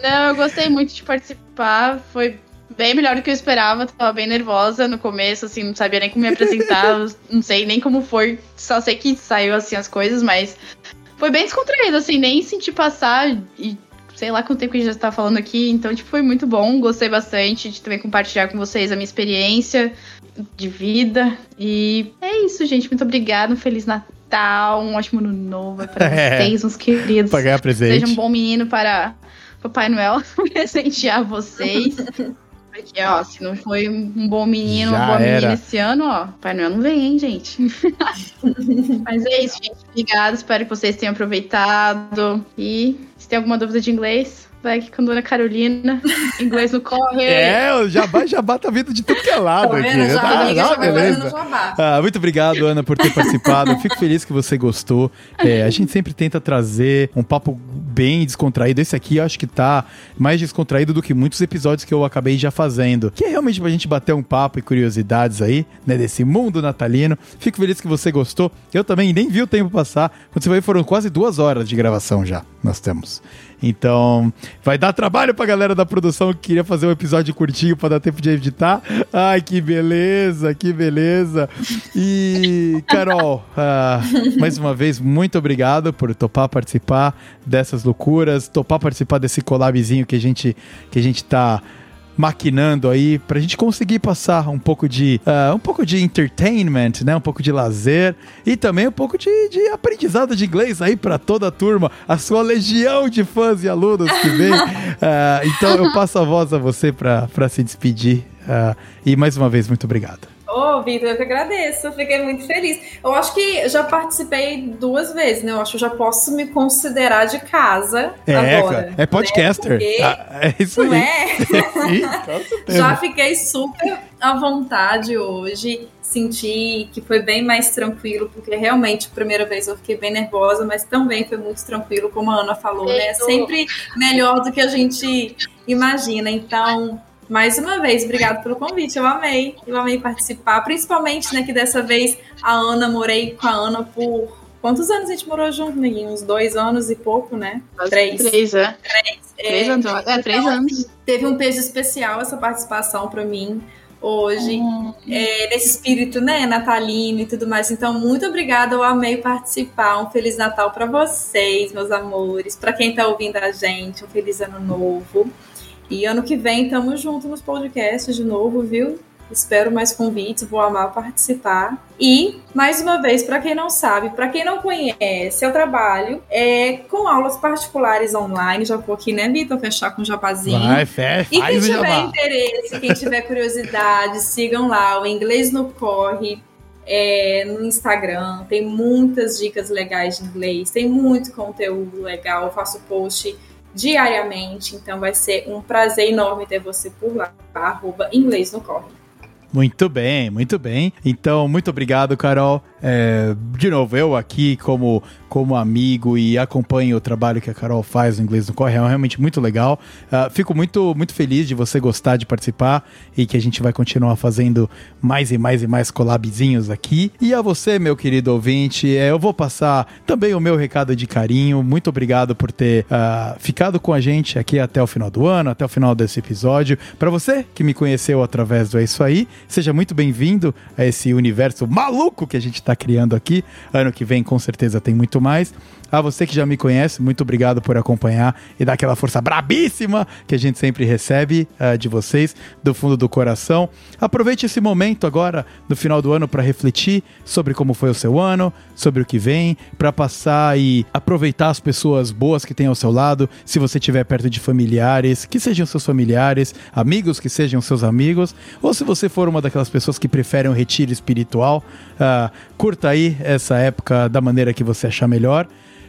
Não, eu gostei muito de participar. Foi bem melhor do que eu esperava. Tava bem nervosa no começo, assim, não sabia nem como me apresentar. não sei nem como foi. Só sei que saiu assim as coisas, mas foi bem descontraído, assim, nem senti passar e. Sei lá quanto tempo que a gente já tá falando aqui, então, tipo, foi muito bom. Gostei bastante de também compartilhar com vocês a minha experiência de vida. E é isso, gente. Muito obrigada. Um Feliz Natal, um ótimo ano novo para É. vocês, uns queridos. Ganhar presente. Seja um bom menino para Papai Noel presentear vocês. Porque, ó, se não foi um bom menino, Já uma boa era. menina esse ano, ó, Papai Noel não vem, hein, gente? Mas é isso, gente. Obrigada. Espero que vocês tenham aproveitado. E se tem alguma dúvida de inglês, vai aqui com dona Carolina. Inglês no corre. É, o jabá, jabá tá vindo de tudo que é lado Tá aqui. Já, Tá- a amiga tá já vai beleza. Ah, muito obrigado, Ana, por ter participado. Fico feliz que você gostou. É, a gente sempre tenta trazer um papo bem descontraído. Esse aqui eu acho que tá mais descontraído do que muitos episódios que eu acabei já fazendo. Que é realmente pra gente bater um papo e curiosidades aí, né, desse mundo natalino. Fico feliz que você gostou. Eu também nem vi o tempo passar. Quando você vai, foram quase duas horas de gravação já. Nós temos. Então, vai dar trabalho pra galera da produção que queria fazer um episódio curtinho pra dar tempo de editar. Ai, que beleza, que beleza. E, Carol, ah, mais uma vez, muito obrigado por topar participar dessas loucuras, topar participar desse collabzinho que a gente, que a gente tá maquinando aí pra gente conseguir passar um pouco de ah, um pouco de entertainment, né, um pouco de lazer e também um pouco de, de aprendizado de inglês aí pra toda a turma, a sua legião de fãs e alunos que vem. Ah, então eu passo a voz a você pra pra se despedir Ah, e mais uma vez muito obrigado. Ô, Vitor, eu que agradeço, eu fiquei muito feliz. Eu acho que já participei duas vezes, né? Eu acho que eu já posso me considerar de casa É, agora. cara, é podcaster. Né? Ah, é isso Não aí. é? Sim, com certeza. Já fiquei super à vontade hoje. Senti que foi bem mais tranquilo, porque realmente, a primeira vez eu fiquei bem nervosa, mas também foi muito tranquilo, como a Ana falou, né? Isso. Sempre melhor do que a gente imagina. Então, mais uma vez, obrigado pelo convite. Eu amei, eu amei participar. Principalmente, né, que dessa vez a Ana, morei com a Ana por. Quantos anos a gente morou junto, neguinho? Uns dois anos e pouco, né? Três. Três, é. Três anos. É, três Então, anos. Teve um peso especial essa participação para mim hoje, Hum. é, nesse espírito, né, natalino e tudo mais. Então, muito obrigada, eu amei participar. Um feliz Natal para vocês, meus amores, para quem tá ouvindo a gente, um feliz ano novo. E ano que vem tamo junto nos podcasts de novo, viu? Espero mais convites, vou amar participar. E, mais uma vez, para quem não sabe, para quem não conhece, eu trabalho é, com aulas particulares online. Já vou aqui, né, Vitor? Fechar com o japazinho. Vai, fecha. E quem tiver interesse, quem tiver curiosidade, sigam lá. O Inglês no Corre. É, no Instagram, tem muitas dicas legais de inglês, tem muito conteúdo legal, eu faço post diariamente, então vai ser um prazer enorme ter você por lá, arroba inglês no corre. Muito bem, muito bem. Então, muito obrigado, Carol. É, de novo, eu aqui como, como amigo e acompanho o trabalho que a Carol faz no Inglês no Corre, é realmente muito legal. Uh, fico muito, muito feliz de você gostar de participar e que a gente vai continuar fazendo mais e mais e mais collabzinhos aqui. E a você, meu querido ouvinte, é, eu vou passar também o meu recado de carinho. Muito obrigado por ter uh, ficado com a gente aqui até o final do ano, até o final desse episódio. Para você que me conheceu através do É Isso Aí, seja muito bem-vindo a esse universo maluco que a gente está criando aqui. Ano que vem, com certeza, tem muito mais. A você que já me conhece, muito obrigado por acompanhar e dar aquela força brabíssima que a gente sempre recebe uh, de vocês, do fundo do coração. Aproveite esse momento agora, no final do ano, para refletir sobre como foi o seu ano, sobre o que vem, para passar e aproveitar as pessoas boas que tem ao seu lado. Se você estiver perto de familiares, que sejam seus familiares, amigos que sejam seus amigos, ou se você for uma daquelas pessoas que preferem um retiro espiritual, uh, curta aí essa época da maneira que você achar melhor.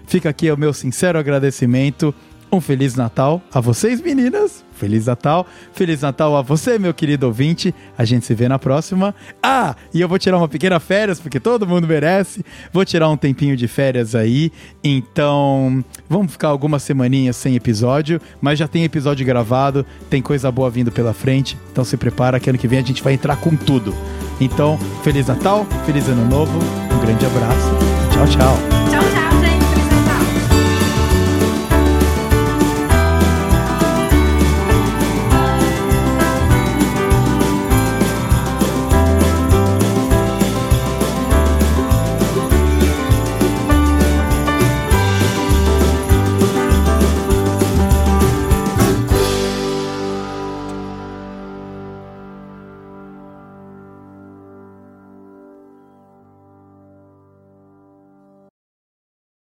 Fica aqui o meu sincero agradecimento. Um Feliz Natal a vocês, meninas. Feliz Natal. Feliz Natal a você, meu querido ouvinte. A gente se vê na próxima. Ah, e eu vou tirar uma pequena férias, porque todo mundo merece. Vou tirar um tempinho de férias aí. Então, vamos ficar algumas semaninhas sem episódio, mas já tem episódio gravado, tem coisa boa vindo pela frente. Então se prepara que ano que vem a gente vai entrar com tudo. Então, Feliz Natal, Feliz Ano Novo, um grande abraço. Tchau, tchau.